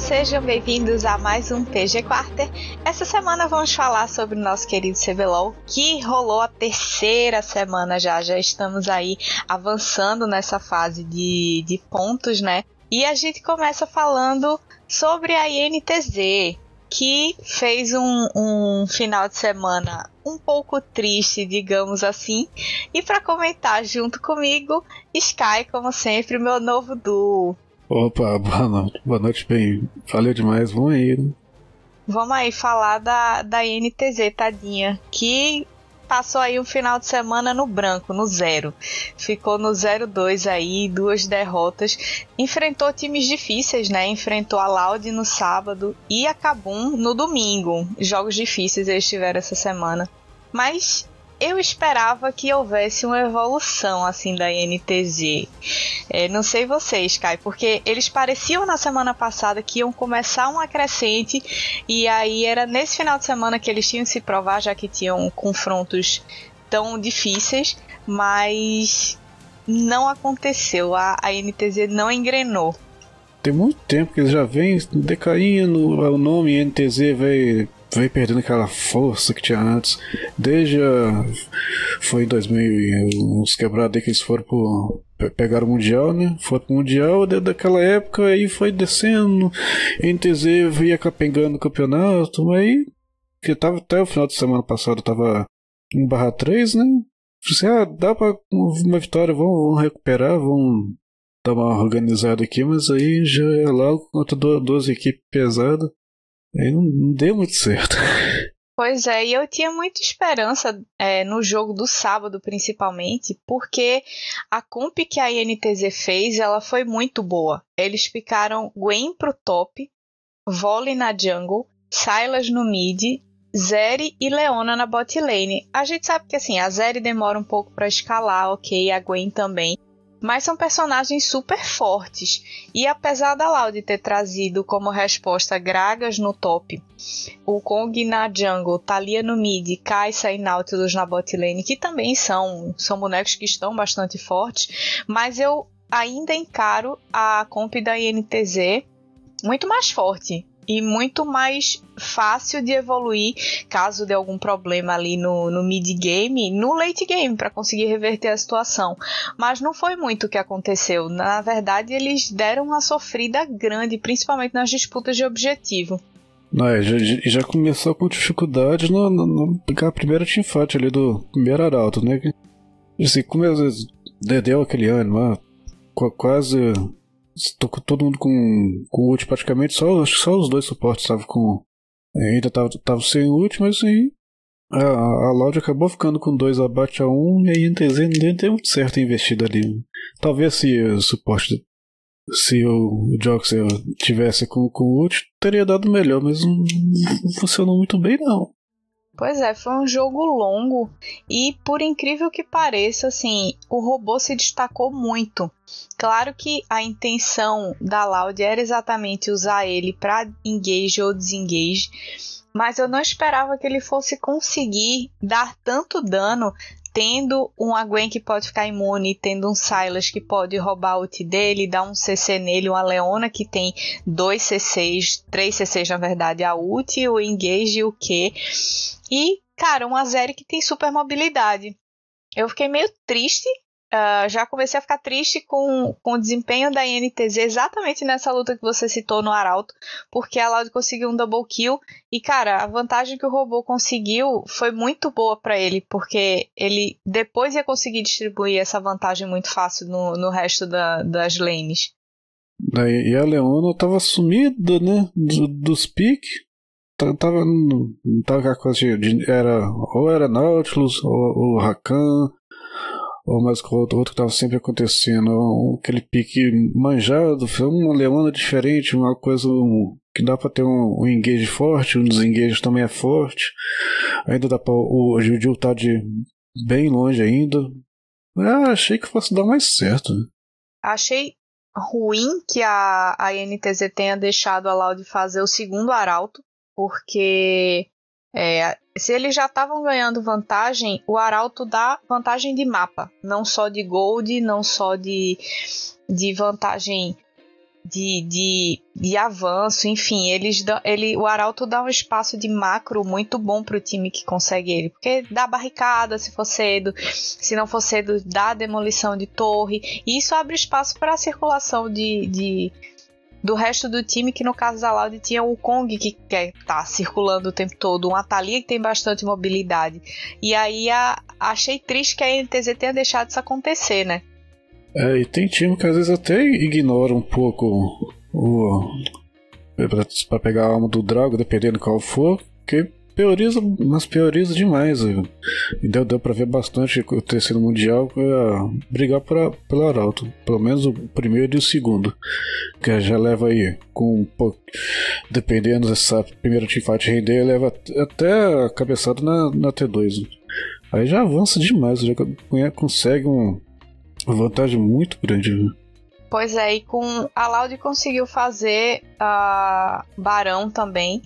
sejam bem-vindos a mais um PG Quarter. Essa semana vamos falar sobre o nosso querido CBLOL, que rolou a terceira semana já. Já estamos aí avançando nessa fase de, de pontos, né? E a gente começa falando sobre a INTZ, que fez um, um final de semana um pouco triste, digamos assim. E para comentar junto comigo, Sky, como sempre, meu novo duo. Opa, boa noite, boa noite, bem. Valeu demais, vamos aí, né? Vamos aí falar da, da INTZ, tadinha, que passou aí um final de semana no branco, no zero. Ficou no 0-2 aí, duas derrotas. Enfrentou times difíceis, né? Enfrentou a Loud no sábado e a Kabum no domingo. Jogos difíceis eles tiveram essa semana. Mas eu esperava que houvesse uma evolução assim da INTZ. É, não sei vocês, Kai, porque eles pareciam na semana passada que iam começar uma crescente e aí era nesse final de semana que eles tinham se provar, já que tinham confrontos tão difíceis, mas não aconteceu. A, a NTZ não engrenou. Tem muito tempo que eles já vêm decaindo, o nome NTZ veio veio perdendo aquela força que tinha antes. Desde a, foi em 2000 uns quebrados aí que eles foram pro pegaram o mundial, né? Foram pro mundial desde daquela época aí foi descendo. NTZ ia capengando o campeonato, mas aí que tava até o final de semana passado tava 1/3, né? Assim, ah, dá pra uma vitória, vamos, vamos recuperar, vamos dar uma organizada aqui, mas aí já é logo contra duas equipes pesadas. Não, não deu muito certo. Pois é, e eu tinha muita esperança é, no jogo do sábado, principalmente, porque a comp que a INTZ fez, ela foi muito boa. Eles picaram Gwen pro top, Volley na jungle, Silas no mid, Zeri e Leona na bot lane. A gente sabe que assim, a Zeri demora um pouco para escalar, ok, a Gwen também mas são personagens super fortes. E apesar da Loud ter trazido como resposta Gragas no top, o Kong na jungle, Talia no mid, Kai'Sa e Nautilus na bot lane, que também são, são bonecos que estão bastante fortes, mas eu ainda encaro a comp da INTZ muito mais forte e muito mais fácil de evoluir caso de algum problema ali no, no mid game, no late game para conseguir reverter a situação. Mas não foi muito o que aconteceu. Na verdade, eles deram uma sofrida grande, principalmente nas disputas de objetivo. É, já, já começou com dificuldade no, no, no, a primeira teamfight ali do primeiro arauto, né? Assim, como deu aquele ano lá, quase Tô com todo mundo com, com ult praticamente, só, acho que só os dois suportes estavam com. É, ainda tava, tava sem ult, mas aí a, a Loud acabou ficando com dois abate a um e a NTZ não deu muito certo investido ali. Talvez se o suporte. Se o Joxer tivesse com, com ult, teria dado melhor, mas não, não funcionou muito bem não. Pois é, foi um jogo longo e por incrível que pareça, assim, o robô se destacou muito. Claro que a intenção da Loud era exatamente usar ele para engage ou desengage, mas eu não esperava que ele fosse conseguir dar tanto dano tendo um Gwen que pode ficar imune, tendo um Silas que pode roubar o ult dele, dar um CC nele, uma Leona que tem dois CCs, três CCs na verdade, a ult, o engage e o Q. E, cara, uma Zeri que tem super mobilidade. Eu fiquei meio triste. Uh, já comecei a ficar triste com, com o desempenho da INTZ exatamente nessa luta que você citou no Arauto, porque a Loud conseguiu um double kill e, cara, a vantagem que o robô conseguiu foi muito boa para ele, porque ele depois ia conseguir distribuir essa vantagem muito fácil no, no resto da, das lanes. E a Leona tava sumida, né? Do, dos piques tava, não tava aquela coisa de, era, ou era Nautilus, ou, ou Rakan, ou mais com outro, outro que tava sempre acontecendo, aquele pique manjado, uma leona diferente, uma coisa um, que dá para ter um, um engage forte, um desengage também é forte, ainda dá para o Judil tá de bem longe ainda, Eu achei que fosse dar mais certo. Achei ruim que a, a NTZ tenha deixado a Loud fazer o segundo arauto, porque é, se eles já estavam ganhando vantagem, o Arauto dá vantagem de mapa, não só de gold, não só de, de vantagem de, de, de avanço, enfim, eles ele, o Arauto dá um espaço de macro muito bom para o time que consegue ele, porque dá barricada se for cedo, se não for cedo, dá demolição de torre, e isso abre espaço para a circulação de, de do resto do time, que no caso da Loud tinha o Kong que quer tá circulando o tempo todo, um Atalia que tem bastante mobilidade. E aí a, achei triste que a NTZ tenha deixado isso acontecer, né? É, e tem time que às vezes até ignora um pouco o. pra, pegar a alma do Drago, dependendo qual for, que prioriza, mas prioriza demais. Deu, deu pra ver bastante o terceiro mundial uh, brigar pra, pelo Arauto. Pelo menos o primeiro e o segundo. Que já leva aí, com dependendo dessa primeira teamfight render, leva até a cabeçada na, na T2. Aí já avança demais, já consegue um, uma vantagem muito grande. Viu? Pois é, e com a Loud conseguiu fazer uh, Barão também.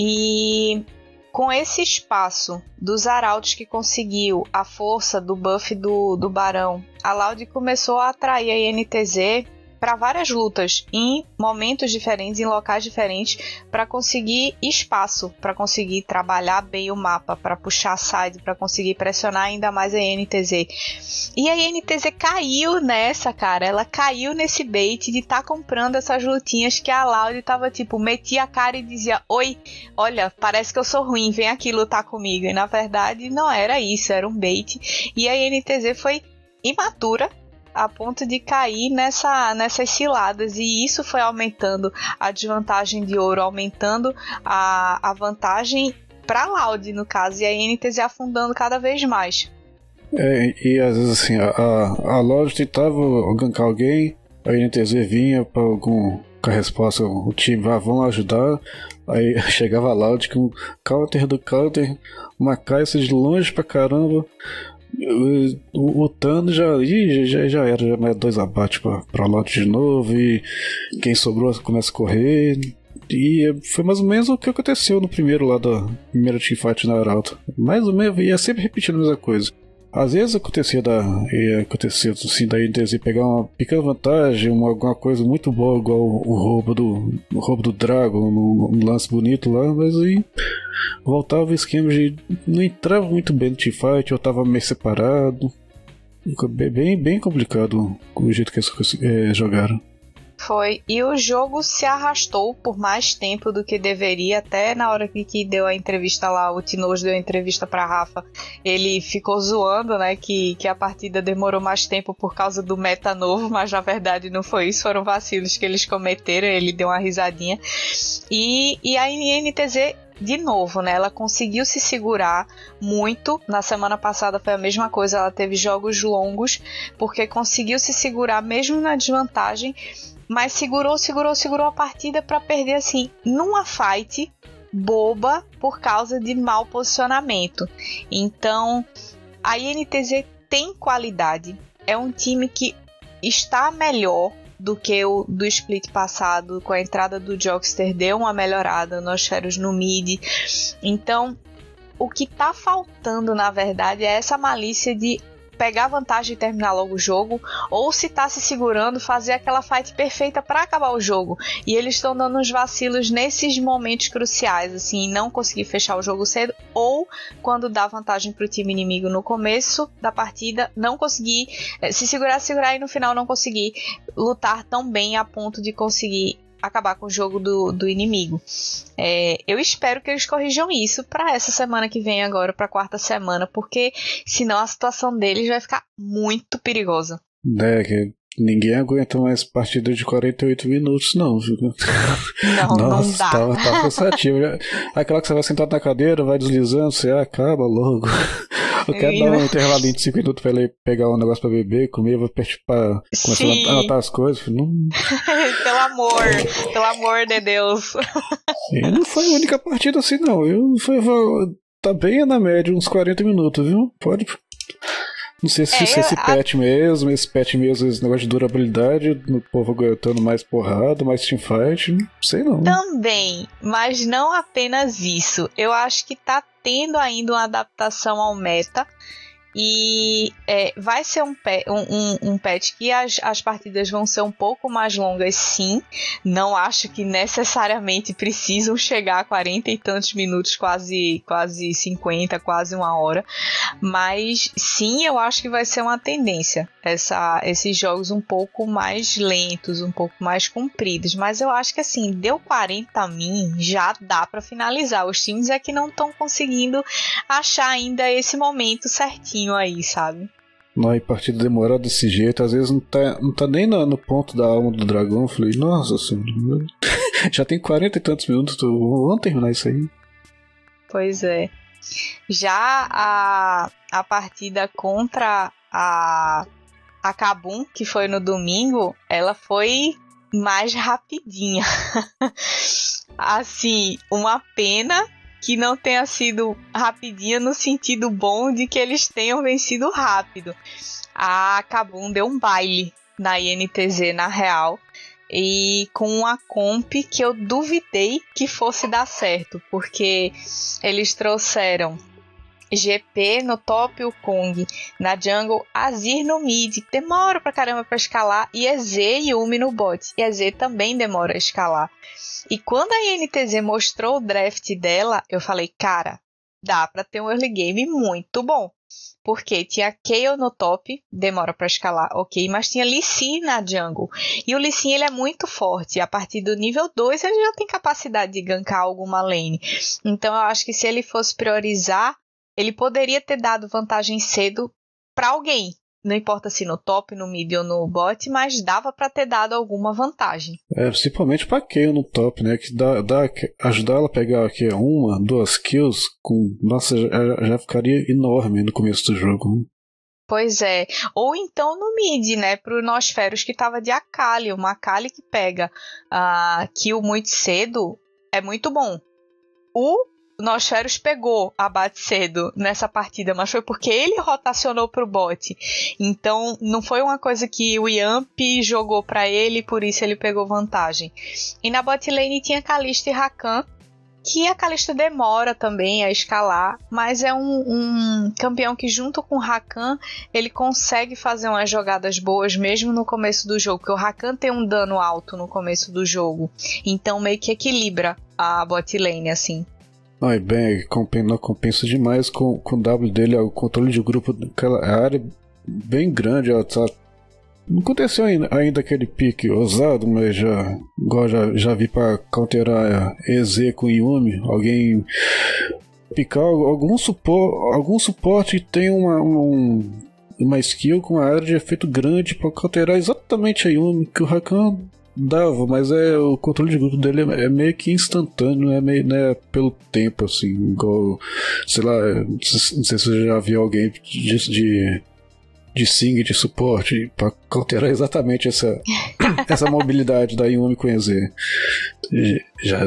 E com esse espaço dos arautos que conseguiu a força do buff do, do Barão, a Loud começou a atrair a INTZ para várias lutas, em momentos diferentes, em locais diferentes, para conseguir espaço, para conseguir trabalhar bem o mapa, para puxar side, para conseguir pressionar ainda mais a NTZ. E a NTZ caiu nessa, cara. Ela caiu nesse bait de estar tá comprando essas lutinhas que a Loud tava tipo, metia a cara e dizia: Oi, olha, parece que eu sou ruim, vem aqui lutar comigo. E na verdade não era isso, era um bait. E a NTZ foi imatura a ponto de cair nessa, nessas ciladas e isso foi aumentando a desvantagem de ouro, aumentando a, a vantagem para Loud, no caso, e a NTZ afundando cada vez mais. É, e às vezes assim, a, a, Loud tentava gankar alguém, a NTZ vinha para algum com a resposta, o time, ah, vamos ajudar. Aí chegava a Loud com counter do counter, uma caixa de longe pra caramba. O, o Thanos já, já, já era, já mais dois abates pra, pra lote de novo. E quem sobrou começa a correr. E foi mais ou menos o que aconteceu no primeiro lá da primeira teamfight na Arauto. Mais ou menos, ia sempre repetindo a mesma coisa. Às vezes acontecia da. acontecia assim, da NTZ pegar uma pequena vantagem, uma, alguma coisa muito boa, igual o, roubo do. O roubo do Dragon, um lance bonito lá, mas aí voltava o esquema de. não entrava muito bem no teamfight, eu tava meio separado. Bem, bem complicado o jeito que eles é, jogaram. Foi. E o jogo se arrastou por mais tempo do que deveria. Até na hora que, que deu a entrevista lá, o Tinojo deu a entrevista pra Rafa, ele ficou zoando, né? Que, que a partida demorou mais tempo por causa do meta novo, mas na verdade não foi isso, foram vacilos que eles cometeram. Ele deu uma risadinha. E, e a NTZ de novo, né? Ela conseguiu se segurar muito. Na semana passada foi a mesma coisa, ela teve jogos longos, porque conseguiu se segurar mesmo na desvantagem mas segurou, segurou, segurou a partida para perder assim numa fight boba por causa de mau posicionamento. Então, a INTZ tem qualidade. É um time que está melhor do que o do split passado, com a entrada do Jokster deu uma melhorada nos Feros no mid. Então, o que está faltando, na verdade, é essa malícia de pegar vantagem e terminar logo o jogo, ou se tá se segurando, fazer aquela fight perfeita para acabar o jogo. E eles estão dando uns vacilos nesses momentos cruciais, assim, não conseguir fechar o jogo cedo, ou quando dá vantagem pro time inimigo no começo da partida, não conseguir eh, se segurar, segurar e no final não conseguir lutar tão bem a ponto de conseguir acabar com o jogo do, do inimigo. É, eu espero que eles corrijam isso para essa semana que vem agora, para quarta semana, porque senão a situação deles vai ficar muito perigosa. É, que ninguém aguenta mais partida de 48 minutos, não, viu? Não, Nossa, não dá. Tá, tá cansativo. Aquela que você vai sentado na cadeira, vai deslizando, você acaba logo. Eu quero dar um intervalo de 5 minutos pra ele pegar um negócio pra beber, comer, vou pra começar a anotar as coisas. Não... pelo amor, pelo amor de Deus. E não foi a única partida assim, não. Eu foi, foi, tá bem na média, uns 40 minutos, viu? Pode. Não sei se, É, se esse a- patch mesmo, esse patch mesmo, esse negócio de durabilidade, o povo aguentando mais porrada, mais teamfight, não sei não. Também, mas não apenas isso. Eu acho que tá tendo ainda uma adaptação ao meta. E é, vai ser um, um, um, um patch que as, as partidas vão ser um pouco mais longas, sim. Não acho que necessariamente precisam chegar a 40 e tantos minutos, quase, quase 50, quase uma hora. Mas sim, eu acho que vai ser uma tendência. Essa, esses jogos um pouco mais lentos, um pouco mais compridos. Mas eu acho que assim, deu 40 min, já dá pra finalizar. Os times é que não estão conseguindo achar ainda esse momento certinho aí, sabe? Não, e partida demorada desse jeito, às vezes não tá, não tá nem na- no ponto da alma do dragão. Eu falei, nossa senhora, já tem 40 e tantos minutos, tô- vamos terminar isso aí. Pois é. Já a, a partida contra a, a Kabum, que foi no domingo, ela foi mais rapidinha. assim, uma pena que não tenha sido rapidinha no sentido bom de que eles tenham vencido rápido. A Kabum deu um baile na INTZ na real e com uma comp que eu duvidei que fosse dar certo, porque eles trouxeram GP no top, o Kong na jungle, Azir no mid, demora pra caramba pra escalar, e EZ e Yumi no bot. E EZ também demora a escalar. E quando a INTZ mostrou o draft dela, eu falei, cara, dá pra ter um early game muito bom. Porque tinha Kayle no top, demora pra escalar, ok, mas tinha Lee Sin na jungle. E o Lee Sin ele é muito forte, a partir do nível 2 ele já tem capacidade de gankar alguma lane. Então eu acho que se ele fosse priorizar, ele poderia ter dado vantagem cedo pra alguém. Não importa se no top, no mid ou no bot, mas dava pra ter dado alguma vantagem. É, principalmente pra Kayle no top, né? Que dá, dá, ajudar ela a pegar aqui uma, duas kills, com, nossa, já, já ficaria enorme no começo do jogo. Pois é. Ou então no mid, né? Pro Nosferos que tava de Akali. Uma Akali que pega a kill muito cedo é muito bom. O Nosferos pegou abate cedo nessa partida, mas foi porque ele rotacionou pro bot. Então não foi uma coisa que o Yamp jogou pra ele, por isso ele pegou vantagem. E na bot lane tinha Kalista e Rakan, que a Kalista demora também a escalar, mas é um, um campeão que junto com o Rakan ele consegue fazer umas jogadas boas mesmo no começo do jogo, porque o Rakan tem um dano alto no começo do jogo, então meio que equilibra a bot lane assim. Não, e bem, compensa, compensa demais com, com o W dele, o controle de grupo daquela área bem grande, ó, tá, não aconteceu ainda, ainda aquele pique ousado, mas já, igual já, já vi pra counterar EZ com Yumi, alguém picar algum, supor, algum suporte tem uma, um, uma skill com uma área de efeito grande pra counterar exatamente a Yumi, que o Rakan dava, mas é o controle de grupo dele é, meio que instantâneo, é meio né, pelo tempo, assim, igual, sei lá, não sei se você já viu alguém disso de de sing de suporte para counterar exatamente essa, essa mobilidade da Yumi EZ. Já,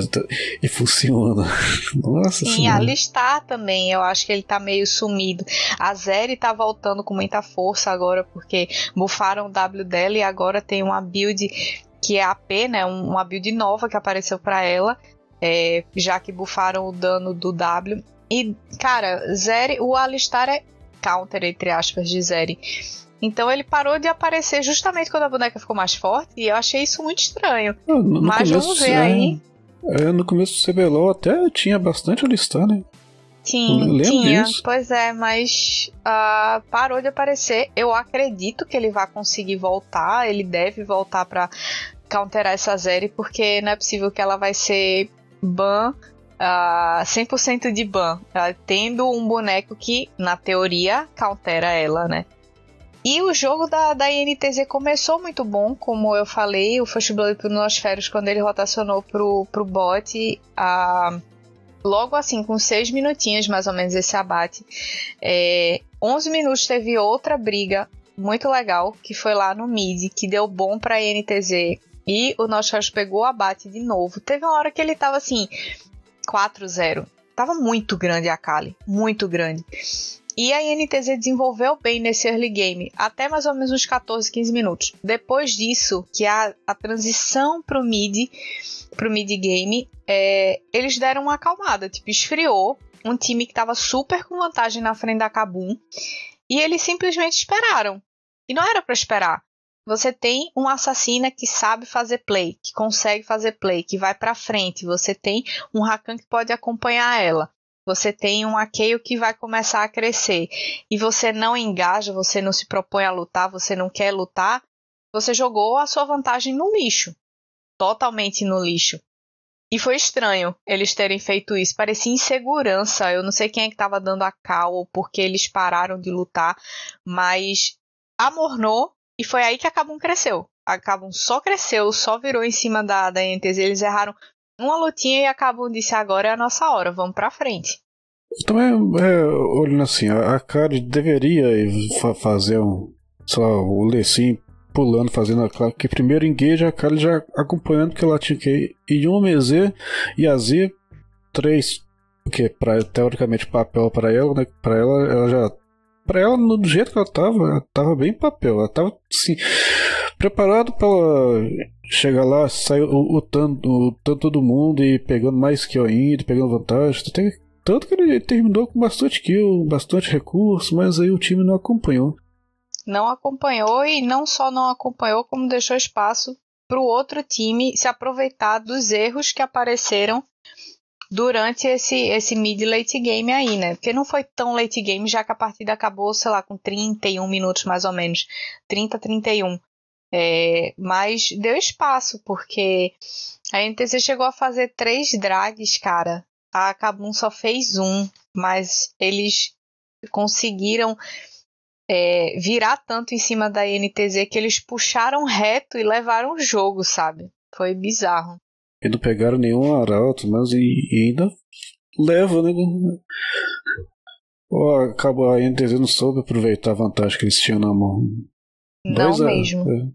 e funciona. Nossa Sim, senhora. a listar também, eu acho que ele tá meio sumido. A Zeri tá voltando com muita força agora, porque bufaram o W dela e agora tem uma build que é AP, né? Uma build nova que apareceu para ela, é, já que bufaram o dano do W. E, cara, Zeri, o Alistar é counter, entre aspas, de Zeri. Então ele parou de aparecer justamente quando a boneca ficou mais forte e eu achei isso muito estranho. No, no Mas começo, vamos ver é, aí. É, no começo do CBLOL até tinha bastante alistar, né? Tinha, lembro tinha. disso. Pois é, mas ah, parou de aparecer. Eu acredito que ele vai conseguir voltar. Ele deve voltar pra counterar essa Zeri, porque não é possível que ela vai ser ban. Uh, 100% de ban, uh, tendo um boneco que, na teoria, countera ela, né? E o jogo da, da INTZ começou muito bom, como eu falei, o First Blood pro Nosferos, quando ele rotacionou pro, pro bot, uh, logo assim, com 6 minutinhos mais ou menos esse abate, é, 11 minutos teve outra briga muito legal, que foi lá no mid, que deu bom pra INTZ, e o Nosferos pegou o abate de novo. Teve uma hora que ele tava assim, 4-0. Tava muito grande a Kali, muito grande. E a INTZ desenvolveu bem nesse early game, até mais ou menos uns 14, 15 minutos. Depois disso, que a, a transição pro mid, pro mid game, é, eles deram uma acalmada, tipo, esfriou. Um time que estava super com vantagem na frente da Kabum. E eles simplesmente esperaram. E não era para esperar. Você tem um assassina que sabe fazer play, que consegue fazer play, que vai para frente. Você tem um Rakan que pode acompanhar ela. Você tem um Akeio que vai começar a crescer. E você não engaja, você não se propõe a lutar, você não quer lutar. Você jogou a sua vantagem no lixo. Totalmente no lixo. E foi estranho eles terem feito isso. Parecia insegurança. Eu não sei quem é que estava dando a cal ou porque eles pararam de lutar, mas amornou e foi aí que a Kabum cresceu. A Kabum só cresceu, só virou em cima da, da NTZ. Eles erraram uma lutinha e a Kabum disse: agora é a nossa hora, vamos pra frente. Também, é, olhando assim, a, a Kari deveria fazer um, lá, o Lecim pulando, fazendo a que primeiro engage a Kali já acompanhando que ela tinha que ir um MZ e a Z três porque pra, teoricamente papel para ela, né? Para ela, ela já para ela, do jeito que ela tava, ela tava bem papel. Ela tava, assim, preparado para chegar lá, sair lutando, todo mundo e pegando mais kill ainda, pegando vantagem. Tanto que ele terminou com bastante kill, bastante recurso, mas aí o time não acompanhou. Não acompanhou e não só não acompanhou, como deixou espaço para o outro time se aproveitar dos erros que apareceram durante esse, esse mid late game aí, né? Porque não foi tão late game, já que a partida acabou, sei lá, com 31 minutos mais ou menos. 30, 31. É, mas deu espaço, porque a NTC chegou a fazer três drags, cara. A Kabum só fez um, mas eles conseguiram é, virar tanto em cima da NTZ que eles puxaram reto e levaram o jogo, sabe? Foi bizarro. E não pegaram nenhum arauto, mas e, e ainda leva, né? Ou acaba a NTZ não soube aproveitar a vantagem que eles tinham na mão. Não mesmo. É.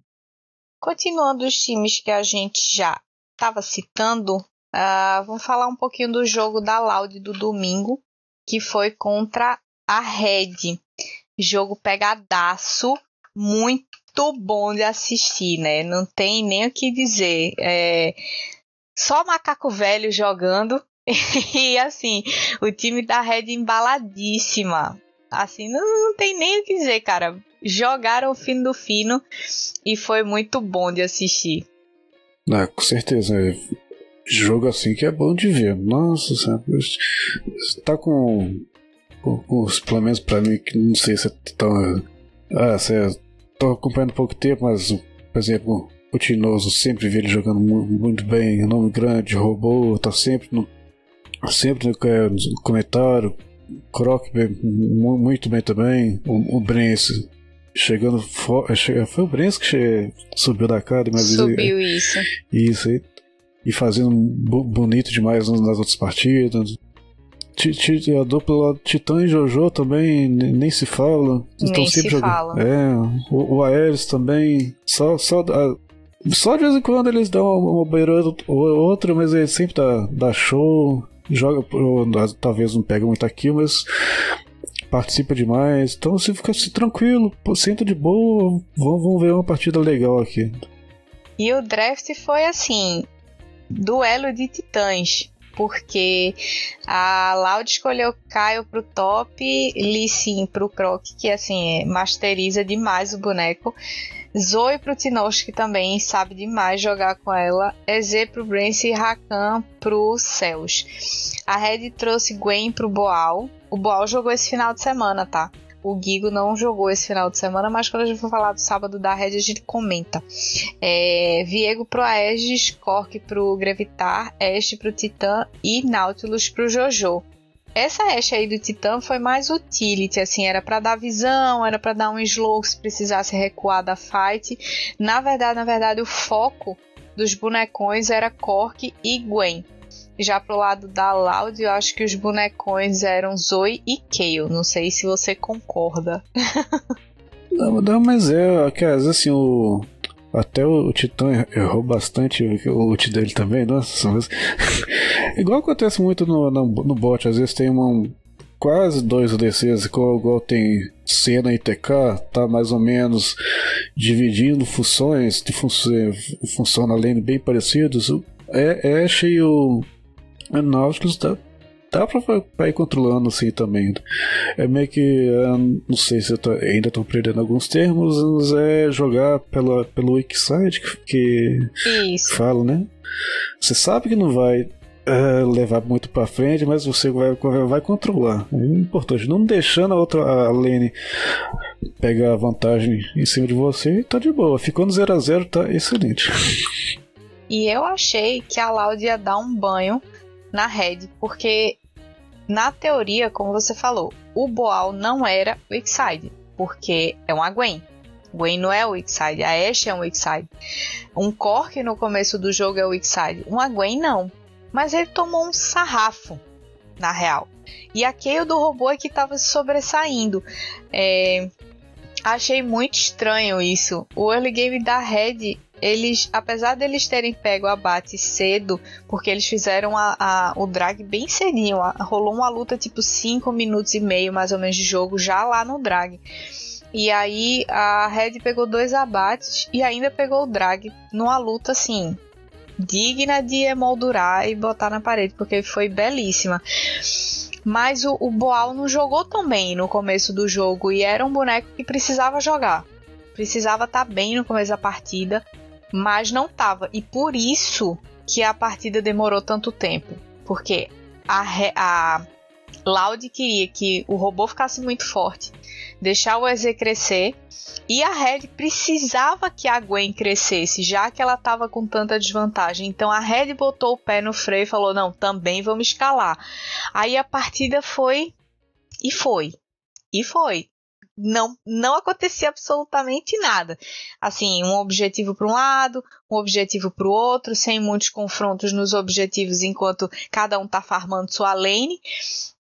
Continuando os times que a gente já estava citando, uh, vamos falar um pouquinho do jogo da Loud do domingo, que foi contra a Red. Jogo pegadaço, muito bom de assistir, né? Não tem nem o que dizer. É, só macaco velho jogando. e assim, o time da Red embaladíssima. Assim, não, não tem nem o que dizer, cara. Jogaram o fino do fino e foi muito bom de assistir. Ah, com certeza. É jogo assim que é bom de ver. Nossa senhora. Tá com, com, com os, pelo menos pra mim, que não sei se é tão. Ah, você tô acompanhando pouco tempo, mas, por exemplo, o Tinoso sempre vi ele jogando muito bem, nome grande, robô, tá sempre no, sempre no, é, comentário. Croc muito bem também. O, o Brence chegando é, foi o Brence que subiu da cara, mas subiu ele, isso. Isso aí. E fazendo bonito demais nas outras partidas. A dupla Titã e Jojo também nem se fala. Nem se jogando. fala. É, o, o Aeres também. Só, só a, só de vez em quando eles dão uma beirada ou outra, mas ele sempre dá, dá show, joga, ou, talvez não pega muito aqui, mas participa demais. Então você fica assim, tranquilo, senta de boa, vamos, vamos ver uma partida legal aqui. E o draft foi assim: duelo de titãs porque a Loud escolheu Caio pro top, Lee Sin pro Croc, que assim, é, masteriza demais o boneco. Zoe pro Tinoch, que também sabe demais jogar com ela. EZ pro Brance e Rakan pro Céus. A Red trouxe Gwen pro Boal. O Boal jogou esse final de semana, tá? O Gigo não jogou esse final de semana, mas quando a gente for falar do sábado da Red, a gente comenta. É, Viego pro Aegis, Cork pro Gravitar, Este pro Titã e Nautilus pro Jojo. Essa Ashe aí do Titã foi mais utility, assim, era para dar visão, era para dar um slow se precisasse recuar da fight. Na verdade, na verdade, o foco dos bonecões era Cork e Gwen. Já pro lado da Loud, eu acho que os bonecões eram Zoe e Kayle. Não sei se você concorda. não, não, mas é, que às vezes assim, o, até o, Titã errou bastante o ult dele também, nossa. Mas... Igual acontece muito no, no, no bot, às vezes tem uma, quase dois ADCs, igual, igual tem Cena e TK, tá mais ou menos dividindo funções, de fun função na lane bem parecidos. É, Ash e o Nautilus tá, dá pra, pra ir controlando assim também. É meio que. Não sei se eu tô, ainda estou perdendo alguns termos, mas é jogar pela, pelo Wikiside que, que fala, né? Você sabe que não vai é, levar muito para frente, mas você vai, vai controlar. É importante, não deixando a outra a lane pegar vantagem em cima de você, tá de boa. Ficou no 0 a 0 tá excelente. E eu achei que a Loud ia dar um banho na Red, porque na teoria, como você falou, o Boal não era o X-Side, porque é uma Gwen. Gwen não é o X-Side, a Ashe é um X-Side. Um Cork no começo do jogo é o X-Side, uma Gwen não. Mas ele tomou um sarrafo, na real. E a Kayle do robô é que estava se sobressaindo. É, achei muito estranho isso. O early game da Red eles, apesar deles terem pego o abate cedo, porque eles fizeram a, a, o drag bem cedinho, a, rolou uma luta tipo 5 minutos e meio mais ou menos de jogo já lá no drag. E aí a Red pegou dois abates e ainda pegou o drag numa luta assim digna de emoldurar e botar na parede, porque foi belíssima. Mas o, o Boal não jogou tão bem no começo do jogo e era um boneco que precisava jogar. Precisava estar tá bem no começo da partida mas não tava. E por isso que a partida demorou tanto tempo. Porque a, a Loud queria que o robô ficasse muito forte, deixar o EZ crescer, e a Red precisava que a Gwen crescesse, já que ela estava com tanta desvantagem. Então a Red botou o pé no freio e falou: não, também vamos escalar. Aí a partida foi e foi. E foi não, não acontecia absolutamente nada. Assim, um objetivo para um lado, um objetivo para o outro, sem muitos confrontos nos objetivos enquanto cada um tá farmando sua lane.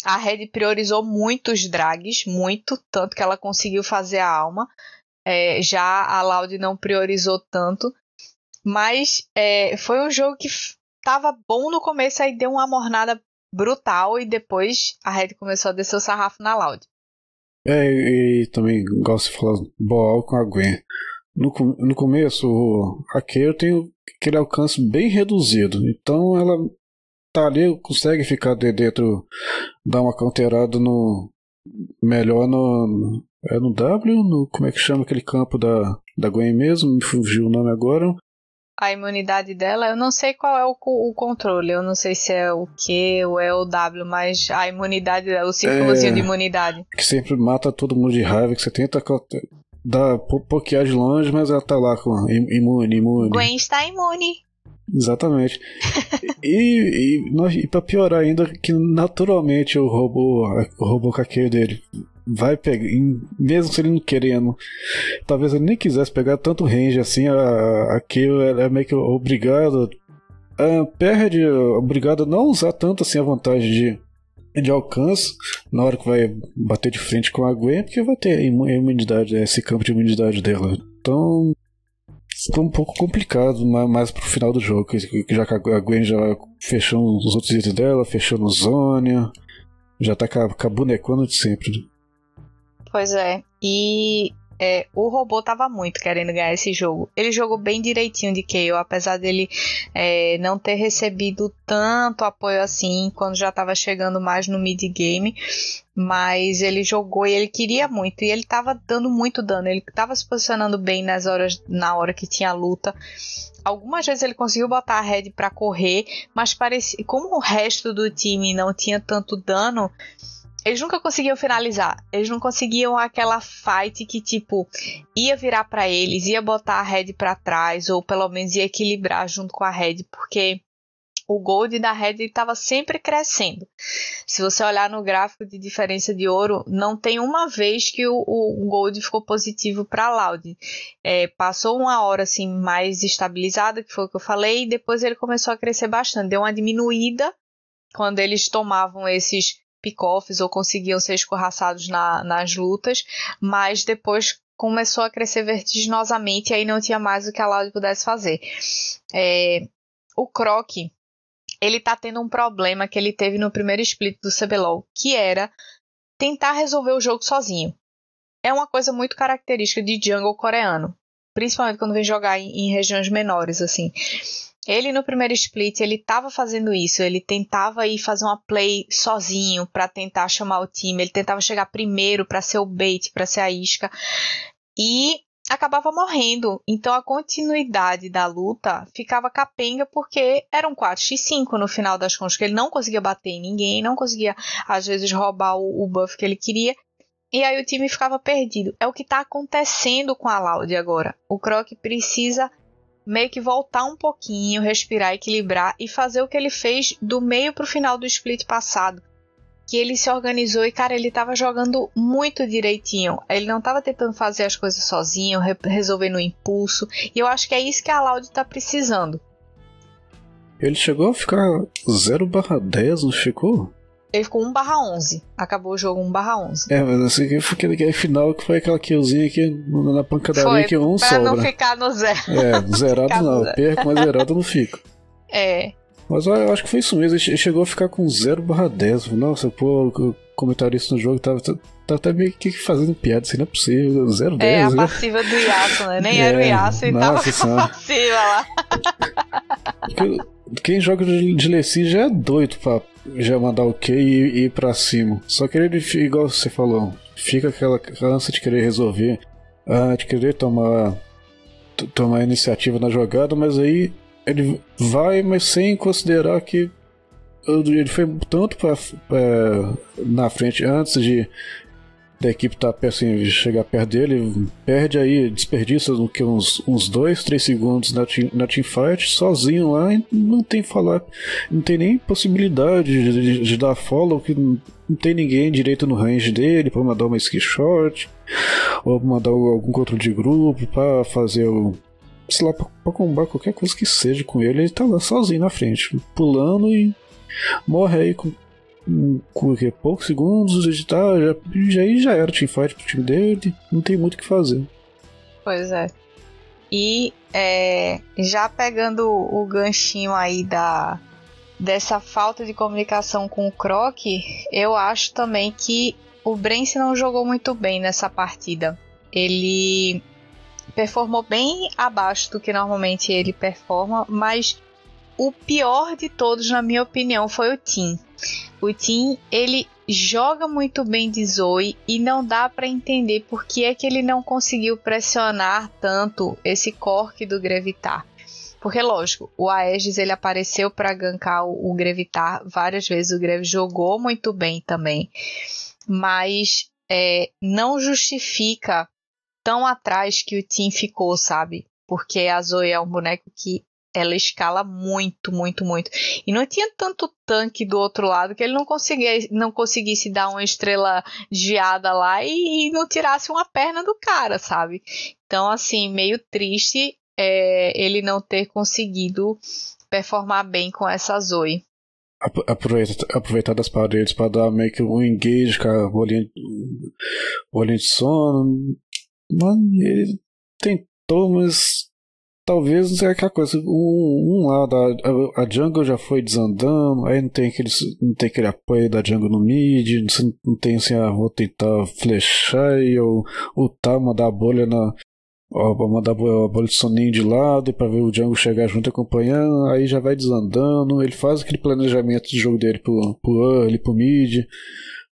A Red priorizou muitos drags, muito, tanto que ela conseguiu fazer a alma. É, já a Loud não priorizou tanto. Mas é, foi um jogo que tava bom no começo, aí deu uma mornada brutal e depois a Red começou a descer o sarrafo na Loud. É, e também gosto de falar Boal com a Gwen. No, no começo, a Kayle tem aquele alcance bem reduzido, então ela tá ali, consegue ficar de dentro, dar uma counterada no. melhor no. É no W? No, como é que chama aquele campo da, da Gwen mesmo? Me fugiu o nome agora a imunidade dela, eu não sei qual é o, o, controle, eu não sei se é o Q ou é o W, mas a imunidade, o círculozinho é, de imunidade. Que sempre mata todo mundo de raiva, que você tenta dar pokear de longe, mas ela tá lá com imune, imune. Gwen está imune. Exatamente. e, e, e pra piorar ainda, que naturalmente o robô, o robô caqueiro dele vai pegar, mesmo se ele não querendo, talvez ele nem quisesse pegar tanto range assim, aquilo é meio que obrigado, a perde, obrigado a não usar tanto assim a vantagem de, de alcance na hora que vai bater de frente com a Gwen, porque vai ter imunidade, esse campo de imunidade dela. Então, ficou um pouco complicado mais pro final do jogo, já que a Gwen já fechou os outros itens dela, fechou no Zônia, já tá com a bonecona de sempre. Né? Pois é. E é, o robô tava muito querendo ganhar esse jogo. Ele jogou bem direitinho de KO, apesar dele é, não ter recebido tanto apoio assim quando já estava chegando mais no mid game. Mas ele jogou e ele queria muito. E ele estava dando muito dano. Ele estava se posicionando bem nas horas, na hora que tinha luta. Algumas vezes ele conseguiu botar a Red para correr, mas parecia, como o resto do time não tinha tanto dano, eles nunca conseguiam finalizar. Eles não conseguiam aquela fight que, tipo, ia virar para eles, ia botar a Red para trás, ou pelo menos ia equilibrar junto com a Red, porque o gold da Red estava sempre crescendo. Se você olhar no gráfico de diferença de ouro, não tem uma vez que o, o gold ficou positivo para Loud. É, passou uma hora assim mais estabilizada, que foi o que eu falei, e depois ele começou a crescer bastante. Deu uma diminuída quando eles tomavam esses pick-offs ou conseguiam ser escorraçados na, nas lutas, mas depois começou a crescer vertiginosamente e aí não tinha mais o que a Loud pudesse fazer. É, o Croc, ele tá tendo um problema que ele teve no primeiro split do CBLOL, que era tentar resolver o jogo sozinho. É uma coisa muito característica de jungle coreano, principalmente quando vem jogar em, em regiões menores assim. Ele no primeiro split, ele estava fazendo isso, ele tentava ir fazer uma play sozinho para tentar chamar o time, ele tentava chegar primeiro para ser o bait, para ser a isca e acabava morrendo. Então a continuidade da luta ficava capenga porque era um 4x5 no final das contas, que ele não conseguia bater em ninguém, não conseguia às vezes roubar o, o buff que ele queria. E aí o time ficava perdido. É o que está acontecendo com a Loud agora. O Croc precisa meio que voltar um pouquinho, respirar, equilibrar e fazer o que ele fez do meio para o final do split passado que ele se organizou e, cara, ele tava jogando muito direitinho. Ele não tava tentando fazer as coisas sozinho, re resolver no impulso. E eu acho que é isso que a Loud tá precisando. Ele chegou a ficar 0 10, não ficou? Ele ficou 1 11. Acabou o jogo 1 11. É, mas assim, foi aquele final que foi aquela killzinha aqui na pancadaria foi, que um pra sobra. não ficar no zero. É, zerado não. Perco, mas zerado não fica. É. Mas eu acho que foi isso mesmo, ele chegou a ficar com 0 barra 10. Nossa, pô, o comentarista no jogo tava, tava até meio que fazendo piada, assim, não é possível, 0 10. É, a passiva do Yasuo, né? Nem é, era o Yasuo e tava com a passiva lá. Porque quem joga de, de Leci já é doido pra já mandar o Q e, ir pra cima. Só que ele, igual você falou, fica aquela ânsia de querer resolver, ah, de querer tomar, tomar iniciativa na jogada, mas aí ele vai, mas sem considerar que ele foi tanto pra, pra, na frente antes de da equipe tá assim, chegar perto dele, perde aí, desperdiça no que uns, uns dois, três segundos na, team, na teamfight, sozinho lá, e não tem falar, não tem nem possibilidade de, de, de dar follow, que não, tem ninguém direito no range dele para mandar uma skill short, ou mandar algum controle de grupo para fazer o sei lá, pra, pra combar qualquer coisa que seja com ele, ele tá lá sozinho na frente, pulando e morre aí com, com que, poucos segundos, e tá, já, já, já era teamfight pro time dele, não tem muito o que fazer. Pois é. E é, já pegando o ganchinho aí da dessa falta de comunicação com o Croc, eu acho também que o Brence não jogou muito bem nessa partida. Ele performou bem abaixo do que normalmente ele performa, mas o pior de todos, na minha opinião, foi o Tim. O Tim, ele joga muito bem de Zoe e não dá para entender por que é que ele não conseguiu pressionar tanto esse cork do Grevitar. Porque, lógico, o Aegis ele apareceu para gankar o, o Grevitar várias vezes. O Greve jogou muito bem também. Mas é, não justifica tão atrás que o Tim ficou, sabe? Porque a Zoe é um boneco que ela escala muito, muito, muito. E não tinha tanto tanque do outro lado que ele não, conseguia, não conseguisse dar uma estrela geada lá e, e não tirasse uma perna do cara, sabe? Então, assim, meio triste é, ele não ter conseguido performar bem com essa Zoe. Aproveita, aproveitar das paredes para dar meio que um engage com a bolinha, bolinha de sono, Mano, ele tentou, mas talvez não seja aquela coisa. Um, um lado, a, a, jungle já foi desandando, aí não tem, aquele, não tem aquele apoio da jungle no mid, não, tem assim, ah, vou tentar flechar e ou ultar, mandar a bolha na. Ó, mandar a bolha de soninho de lado para ver o jungle chegar junto acompanhando, aí já vai desandando. Ele faz aquele planejamento de jogo dele pro, pro early, pro mid.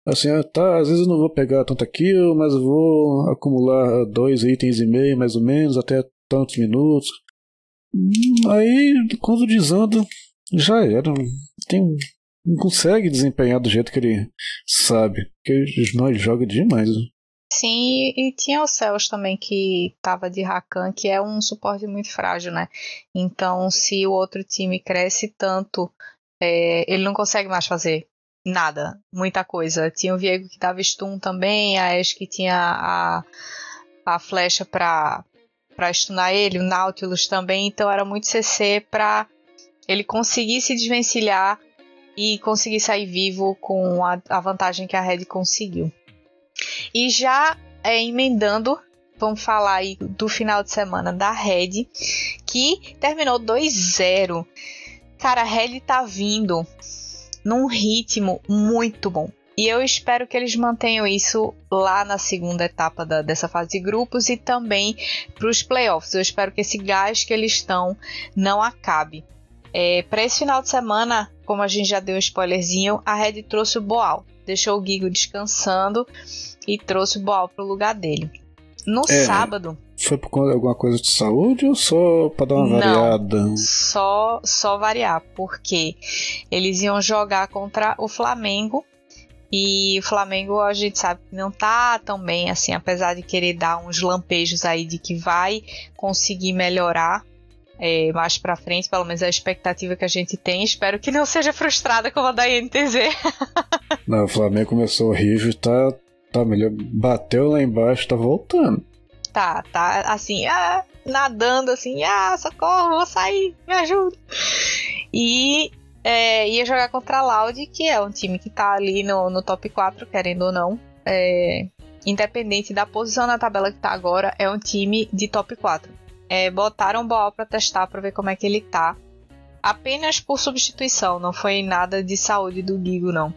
Assim, ah, tá, às vezes eu não vou pegar tanta kill, mas vou acumular dois itens e meio, mais ou menos, até tantos minutos. Hum, aí, quando desanda, já era. Tem, não consegue desempenhar do jeito que ele sabe. Porque nós joga demais. Né? Sim, e tinha o Céus também que tava de Rakan, que é um suporte muito frágil, né? Então, se o outro time cresce tanto, é, ele não consegue mais fazer nada, muita coisa. Tinha o Viego que dava stun também, a Ash que tinha a, a flecha pra, pra stunar ele, o Nautilus também, então era muito CC pra ele conseguir se desvencilhar e conseguir sair vivo com a, a vantagem que a Red conseguiu. E já é, emendando, vamos falar aí do final de semana da Red, que terminou 2-0. Cara, a Red tá vindo num ritmo muito bom. E eu espero que eles mantenham isso lá na segunda etapa da, dessa fase de grupos e também para os playoffs. Eu espero que esse gás que eles estão não acabe. É, para esse final de semana, como a gente já deu um spoilerzinho, a Red trouxe o Boal. Deixou o Gigo descansando e trouxe o Boal para o lugar dele. No é, sábado. Foi por conta de alguma coisa de saúde ou só para dar uma não, variada? Só, só variar, porque eles iam jogar contra o Flamengo e o Flamengo a gente sabe que não tá tão bem assim, apesar de querer dar uns lampejos aí de que vai conseguir melhorar é, mais para frente, pelo menos é a expectativa que a gente tem. Espero que não seja frustrada como a da INTZ. não, o Flamengo começou horrível, tá, tá melhor. Bateu lá embaixo, tá voltando. Tá, tá assim, ah, nadando assim, ah, socorro, vou sair, me ajuda. E é, ia jogar contra a Loud, que é um time que tá ali no, no top 4, querendo ou não. É, independente da posição na tabela que tá agora, é um time de top 4. É, botaram o Boal pra testar pra ver como é que ele tá. Apenas por substituição, não foi nada de saúde do Gigo, não.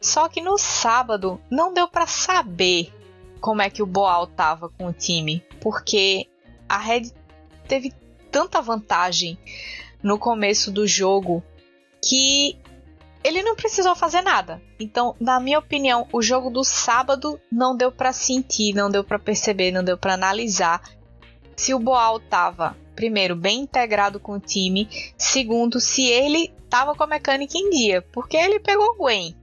Só que no sábado não deu para saber como é que o Boal tava com o time, porque a Red teve tanta vantagem no começo do jogo que ele não precisou fazer nada. Então, na minha opinião, o jogo do sábado não deu para sentir, não deu para perceber, não deu para analisar se o Boal tava primeiro bem integrado com o time, segundo se ele tava com a mecânica em dia, porque ele pegou o Gwen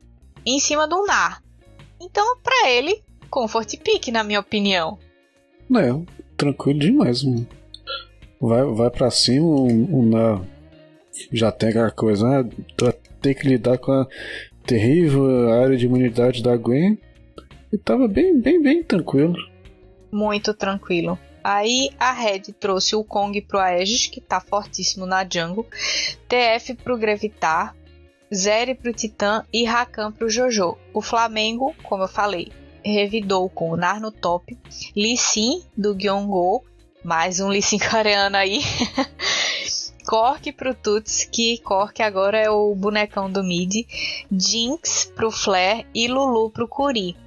em cima do Nar. Então, para ele, comfort pick, na minha opinião. É, tranquilo demais, mano. Vai, vai para cima, o, o Nar já tem aquela coisa, né? Ter que lidar com a terrível área de imunidade da Gwen. E tava bem, bem, bem tranquilo. Muito tranquilo. Aí a Red trouxe o Kong pro Aegis, que tá fortíssimo na jungle. TF pro Grevitar. Zeri pro Titã e Rakan pro Jojo. O Flamengo, como eu falei, revidou com o Nar no top. Lee Sin do Gyongo. Mais um Lee Sin coreano aí. Cork pro Tuts, que Cork agora é o bonecão do mid, Jinx pro Flare e Lulu pro Curi.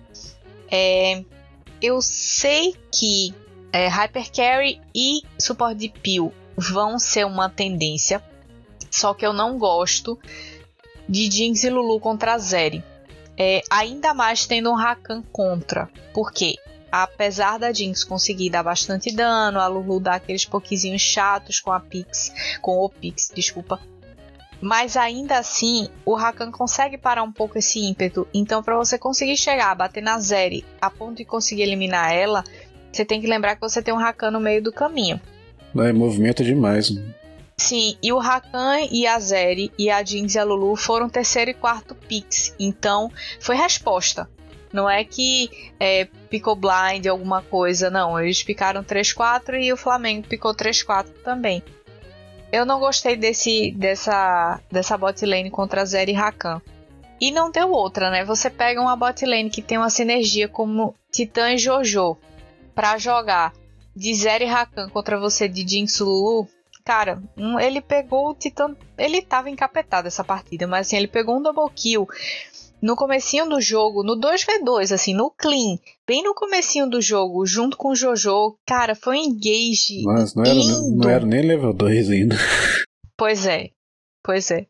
É, eu sei que é, Hyper Carry e suporte de Peel vão ser uma tendência, só que eu não gosto de Jinx e Lulu contra Zeri. É, ainda mais tendo um Rakan contra. Por quê? Apesar da Jinx conseguir dar bastante dano, a Lulu dar aqueles pouquinhos chatos com a Pix, com o Pix, desculpa. Mas ainda assim, o Rakan consegue parar um pouco esse ímpeto. Então, para você conseguir chegar, bater na Zeri a ponto de conseguir eliminar ela, você tem que lembrar que você tem um Rakan no meio do caminho. É, movimento demais. Sim, e o Rakan e a Zeri e a Jinx e a Lulu foram terceiro e quarto picks. Então, foi resposta. Não é que é, picou blind alguma coisa, não. Eles picaram 3-4 e o Flamengo picou 3-4 também. Eu não gostei desse, dessa, dessa bot lane contra Zeri e Rakan. E não deu outra, né? Você pega uma bot lane que tem uma sinergia como Titã e Jojo para jogar de Zeri e Rakan contra você de Jinx Lulu. Cara, um, ele pegou o Titã. Ele tava encapetado essa partida, mas assim, ele pegou um double kill no comecinho do jogo, no 2v2, assim, no clean, bem no comecinho do jogo, junto com o Jojo, cara, foi um engage. Mas não era, não era nem level 2 ainda. Pois é. Pois é.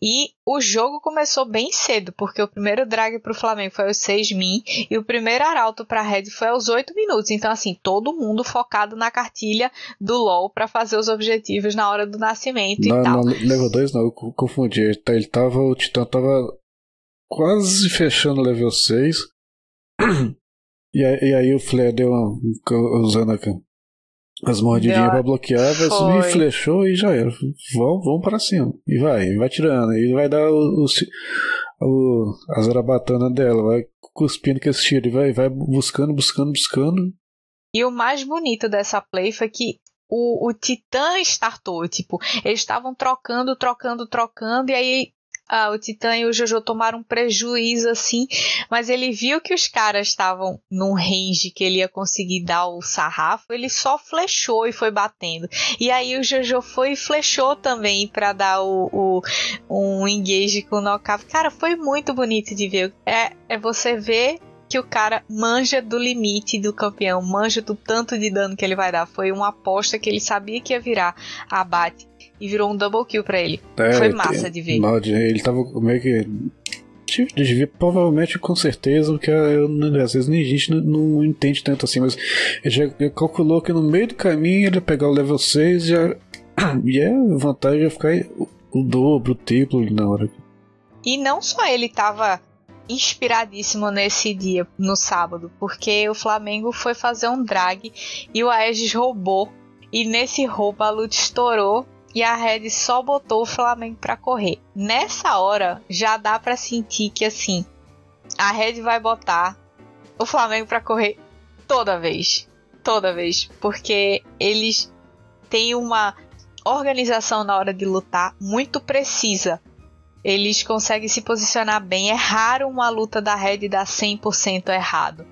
E o jogo começou bem cedo, porque o primeiro drag pro Flamengo foi aos 6 min e o primeiro arauto pra Red foi aos 8 minutos. Então, assim, todo mundo focado na cartilha do LoL para fazer os objetivos na hora do nascimento não, e tal. Não, level 2 não, eu confundi. Ele tava, o Titã tava quase fechando o level 6. E aí, e aí o Flare deu uma, usando a, as mordidinhas pra bloquear, me flechou e já era. Vamos, vamos para cima. E vai, vai tirando. E vai dar o, o, o a zarabatana dela, vai cuspindo com esse tiro e vai, vai buscando, buscando, buscando. E o mais bonito dessa play foi que o, o Titã startou, tipo, eles estavam trocando, trocando, trocando, e aí ah, o Titã e o Jojo tomaram um prejuízo assim, mas ele viu que os caras estavam num range que ele ia conseguir dar o sarrafo, ele só flechou e foi batendo. E aí o Jojo foi e flechou também para dar o, o, um engage com o knockout. Cara, foi muito bonito de ver. É, é você ver que o cara manja do limite do campeão, manja do tanto de dano que ele vai dar. Foi uma aposta que ele sabia que ia virar abate e virou um double kill pra ele. É, Foi massa de ver. Ele tava meio que. Devia, provavelmente, com certeza, porque eu, às vezes nem a gente não, não, entende tanto assim, mas ele já calculou que no meio do caminho ele ia pegar o level 6 já, e a é vantagem ia ficar o, o dobro, o triplo na hora. E não só ele tava inspiradíssimo nesse dia, no sábado, porque o Flamengo foi fazer um drag e o Aegis roubou. E nesse roubo a luta estourou e a Red só botou o Flamengo para correr. Nessa hora já dá para sentir que assim, a Red vai botar o Flamengo para correr toda vez, toda vez, porque eles têm uma organização na hora de lutar muito precisa. Eles conseguem se posicionar bem. É raro uma luta da Red dar 100% errado.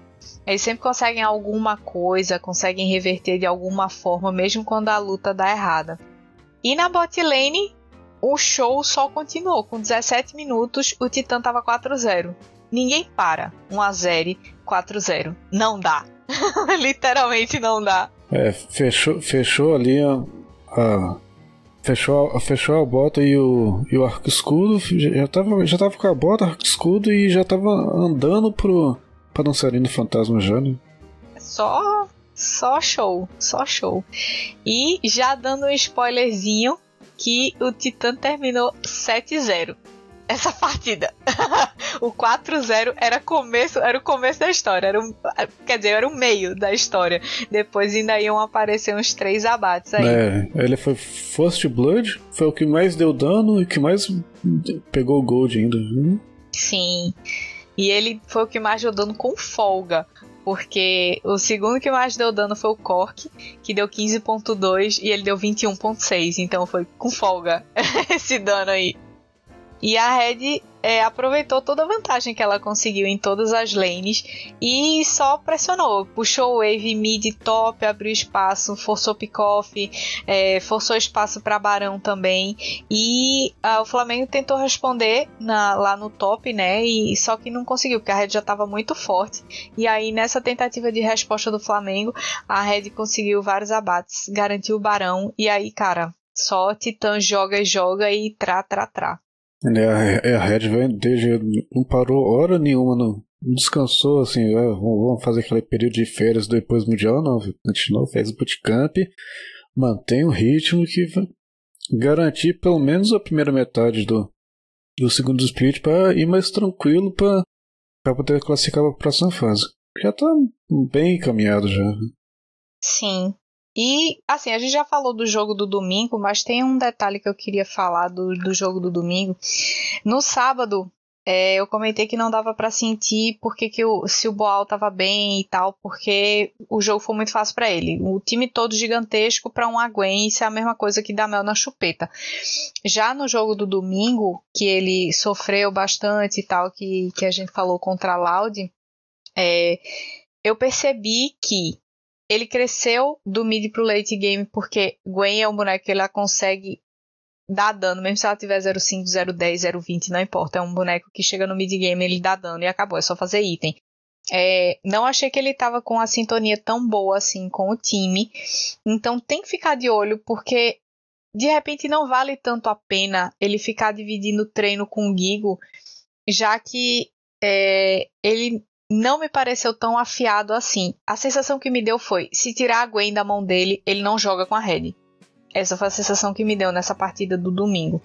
Eles sempre conseguem alguma coisa, conseguem reverter de alguma forma, mesmo quando a luta dá errada. E na bot lane, o show só continuou. Com 17 minutos, o Titã tava 4-0. Ninguém para. 1x0, 4-0. Não dá. Literalmente não dá. É, fechou, fechou ali a, a, fechou, fechou a bota e o, e o arco escudo. Já tava, já tava com a bota, arco escudo e já tava andando pro, pra dançarino fantasma já, né? Só só show, só show. E já dando um spoilerzinho que o Titã terminou 7-0 essa partida. o 4-0 era começo, era o começo da história, era um, quer dizer, era o meio da história. Depois ainda iam aparecer uns três abates aí. É, ele foi First Blood, foi o que mais deu dano e que mais pegou o gold ainda. Sim. E ele foi o que mais deu dano com folga. Porque o segundo que mais deu dano foi o Cork, que deu 15.2 e ele deu 21.6, então foi com folga esse dano aí. E a Red é, aproveitou toda a vantagem que ela conseguiu em todas as lanes e só pressionou. Puxou wave mid top, abriu espaço, forçou pick-off, é, forçou espaço para Barão também. E ah, o Flamengo tentou responder na, lá no top, né? E só que não conseguiu, porque a Red já estava muito forte. E aí, nessa tentativa de resposta do Flamengo, a Red conseguiu vários abates, garantiu o Barão. E aí, cara, só Titã joga e joga e tra, tra, tra. É, a Red vem desde. não parou hora nenhuma, não. Não descansou assim, é, vamos fazer aquele período de férias depois do Mundial, não. Continuou, fez o bootcamp, mantém o ritmo que garantir pelo menos a primeira metade do, do segundo split para ir mais tranquilo para poder classificar para a próxima fase. Já tá bem encaminhado já. Sim. E, assim, a gente já falou do jogo do domingo, mas tem um detalhe que eu queria falar do, do jogo do domingo. No sábado, é, eu comentei que não dava para sentir porque que o, se o Boal tava bem e tal, porque o jogo foi muito fácil para ele. O time todo gigantesco para um Aguen, isso é a mesma coisa que dar mel na chupeta. Já no jogo do domingo, que ele sofreu bastante e tal, que, que a gente falou contra a Loud, é, eu percebi que ele cresceu do mid pro late game porque Gwen é um boneco que ela consegue dar dano, mesmo se ela tiver 0,5, 0,10, 0,20, não importa. É um boneco que chega no mid game, ele dá dano e acabou, é só fazer item. É, não achei que ele estava com a sintonia tão boa assim com o time. Então tem que ficar de olho, porque de repente não vale tanto a pena ele ficar dividindo treino com o Gigo, já que é, ele não me pareceu tão afiado assim. A sensação que me deu foi: se tirar a Gwen da mão dele, ele não joga com a Red. Essa foi a sensação que me deu nessa partida do domingo.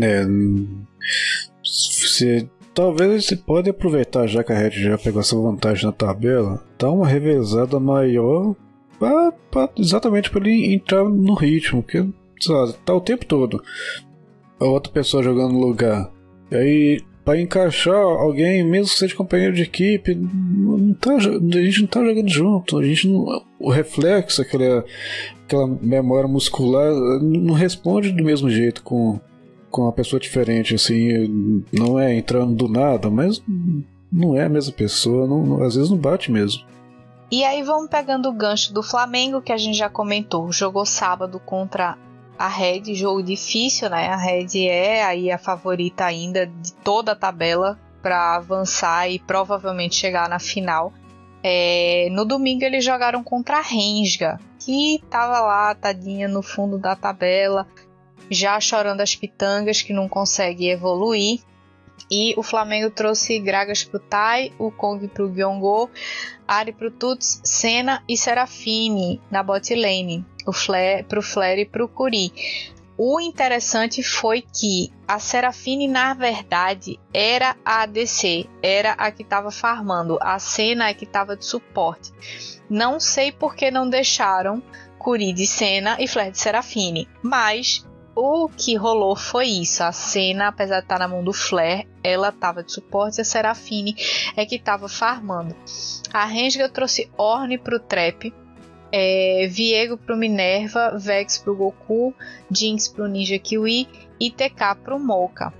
É. Se, talvez você pode aproveitar, já que a Red já pegou essa vantagem na tabela, dar uma revezada maior pra, pra, exatamente para ele entrar no ritmo, porque sabe, tá o tempo todo a outra pessoa jogando no lugar. E aí para encaixar alguém, mesmo que seja companheiro de equipe, não tá, a gente não tá jogando junto, a gente não, o reflexo, aquela, aquela memória muscular, não responde do mesmo jeito com, com uma pessoa diferente, assim, não é entrando do nada, mas não é a mesma pessoa, não, não, às vezes não bate mesmo. E aí vamos pegando o gancho do Flamengo, que a gente já comentou, jogou sábado contra a Red, jogo difícil, né? A Red é aí a favorita ainda de toda a tabela para avançar e provavelmente chegar na final. É, no domingo eles jogaram contra a Rensga, que estava lá, tadinha, no fundo da tabela, já chorando as pitangas que não consegue evoluir. E o Flamengo trouxe Gragas pro Tai, o Kong pro Gyongo, Ari pro Tuts, Senna e Serafine na bot lane, o Flair, pro Flare e pro Curi. O interessante foi que a Serafine, na verdade, era a ADC, era a que estava farmando, a Senna é que estava de suporte. Não sei por que não deixaram Curi de Senna e Flare de Serafine, mas o que rolou foi isso. A cena, apesar de estar na mão do Flair, ela estava de suporte e a Serafine é que estava farmando. A Renga trouxe Orne para o Trap, é, Viego para o Minerva, Vex para o Goku, Jinx para o Ninja Kiwi e TK para o Mocha.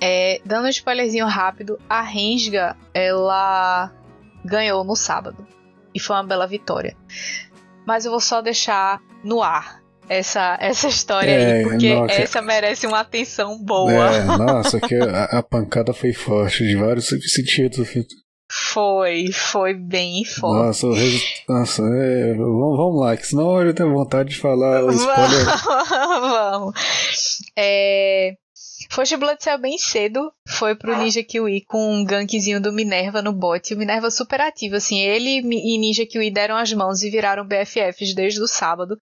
É, dando um spoilerzinho rápido, a Renga ela ganhou no sábado e foi uma bela vitória. Mas eu vou só deixar no ar essa, essa história é, aí, porque nossa, essa merece uma atenção boa. É, nossa, que a, a, pancada foi forte de vários sentidos. Foi, foi bem forte. Nossa, o resu... nossa é... vamos, vamos lá, que senão eu tenho vontade de falar o spoiler. vamos. É... First Blood saiu bem cedo, foi pro Ninja Kiwi com um gankzinho do Minerva no bot. O Minerva super ativo, assim, ele e Ninja Kiwi deram as mãos e viraram BFFs desde o sábado.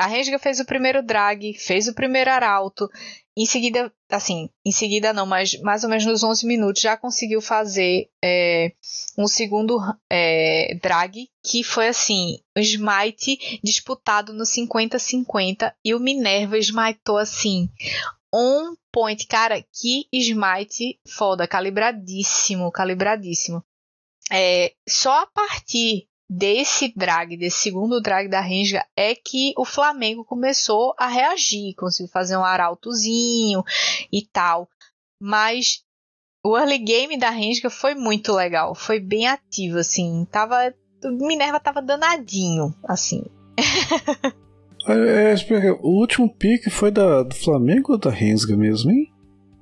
A Renga fez o primeiro drag, fez o primeiro arauto. Em seguida, assim, em seguida não, mas mais ou menos nos 11 minutos já conseguiu fazer é, um segundo é, drag, que foi assim, o smite disputado no 50-50 e o Minerva smitou assim, on point, cara, que smite foda, calibradíssimo, calibradíssimo. É, só a partir desse drag, desse segundo drag da Renga, é que o Flamengo começou a reagir, conseguiu fazer um arautozinho e tal. Mas o early game da Renga foi muito legal, foi bem ativo, assim. Tava, o Minerva tava danadinho, assim. é, é o último pick foi da, do Flamengo ou da Rensga mesmo, hein?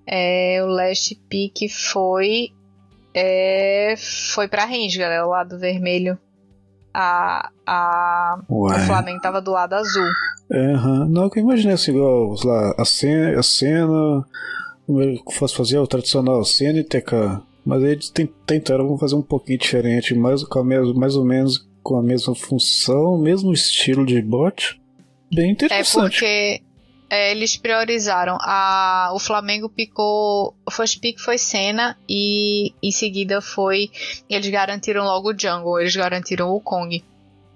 É, o last pick foi. É, foi pra Rensga, né, o lado vermelho a, a o Flamengo tava do lado azul. É, uhum. não, eu imaginei assim, igual lá, a cena, a cena fosse fazer o tradicional cena e TK. Mas eles tentaram fazer um pouquinho diferente, mais, com mesma, mais ou menos com a mesma função, mesmo estilo de bot. Bem interessante. É porque é, eles priorizaram. A, o Flamengo picou. O first pick foi Senna e em seguida foi. Eles garantiram logo o Jungle, eles garantiram o Kong.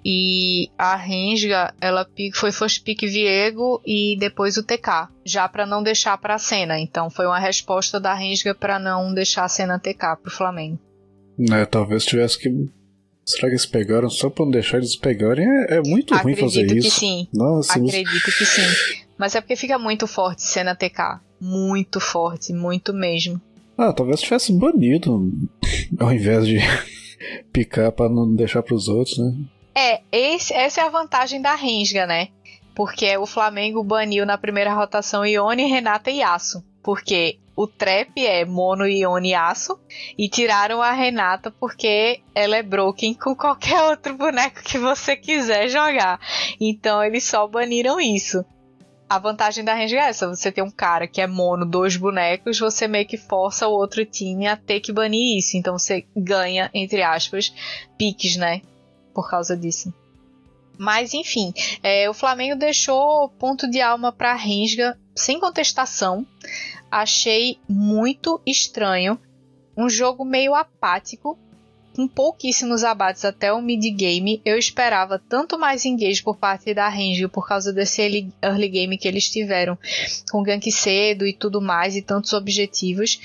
E a Renga, ela foi first pick Viego e depois o TK, já para não deixar para a Senna. Então foi uma resposta da Renga para não deixar a Senna TK pro Flamengo. É, talvez tivesse que Será que eles pegaram só pra não deixar eles pegarem? É, é muito Acredito ruim fazer isso. Que sim. Nossa, Acredito que sim. Mas é porque fica muito forte cena TK. Muito forte, muito mesmo. Ah, talvez tivesse banido ao invés de picar para não deixar para os outros, né? É, esse, essa é a vantagem da Renga, né? Porque o Flamengo baniu na primeira rotação Ione, Renata e Aço. Porque o trap é mono, Ione e Aço. E tiraram a Renata porque ela é broken com qualquer outro boneco que você quiser jogar. Então eles só baniram isso a vantagem da range é essa: você tem um cara que é mono, dois bonecos, você meio que força o outro time a ter que banir isso. Então você ganha, entre aspas, piques, né? Por causa disso. Mas enfim, é, o Flamengo deixou ponto de alma para a Rensga sem contestação. Achei muito estranho. Um jogo meio apático com pouquíssimos abates até o mid-game, eu esperava tanto mais engage por parte da Range por causa desse early game que eles tiveram, com gank cedo e tudo mais, e tantos objetivos.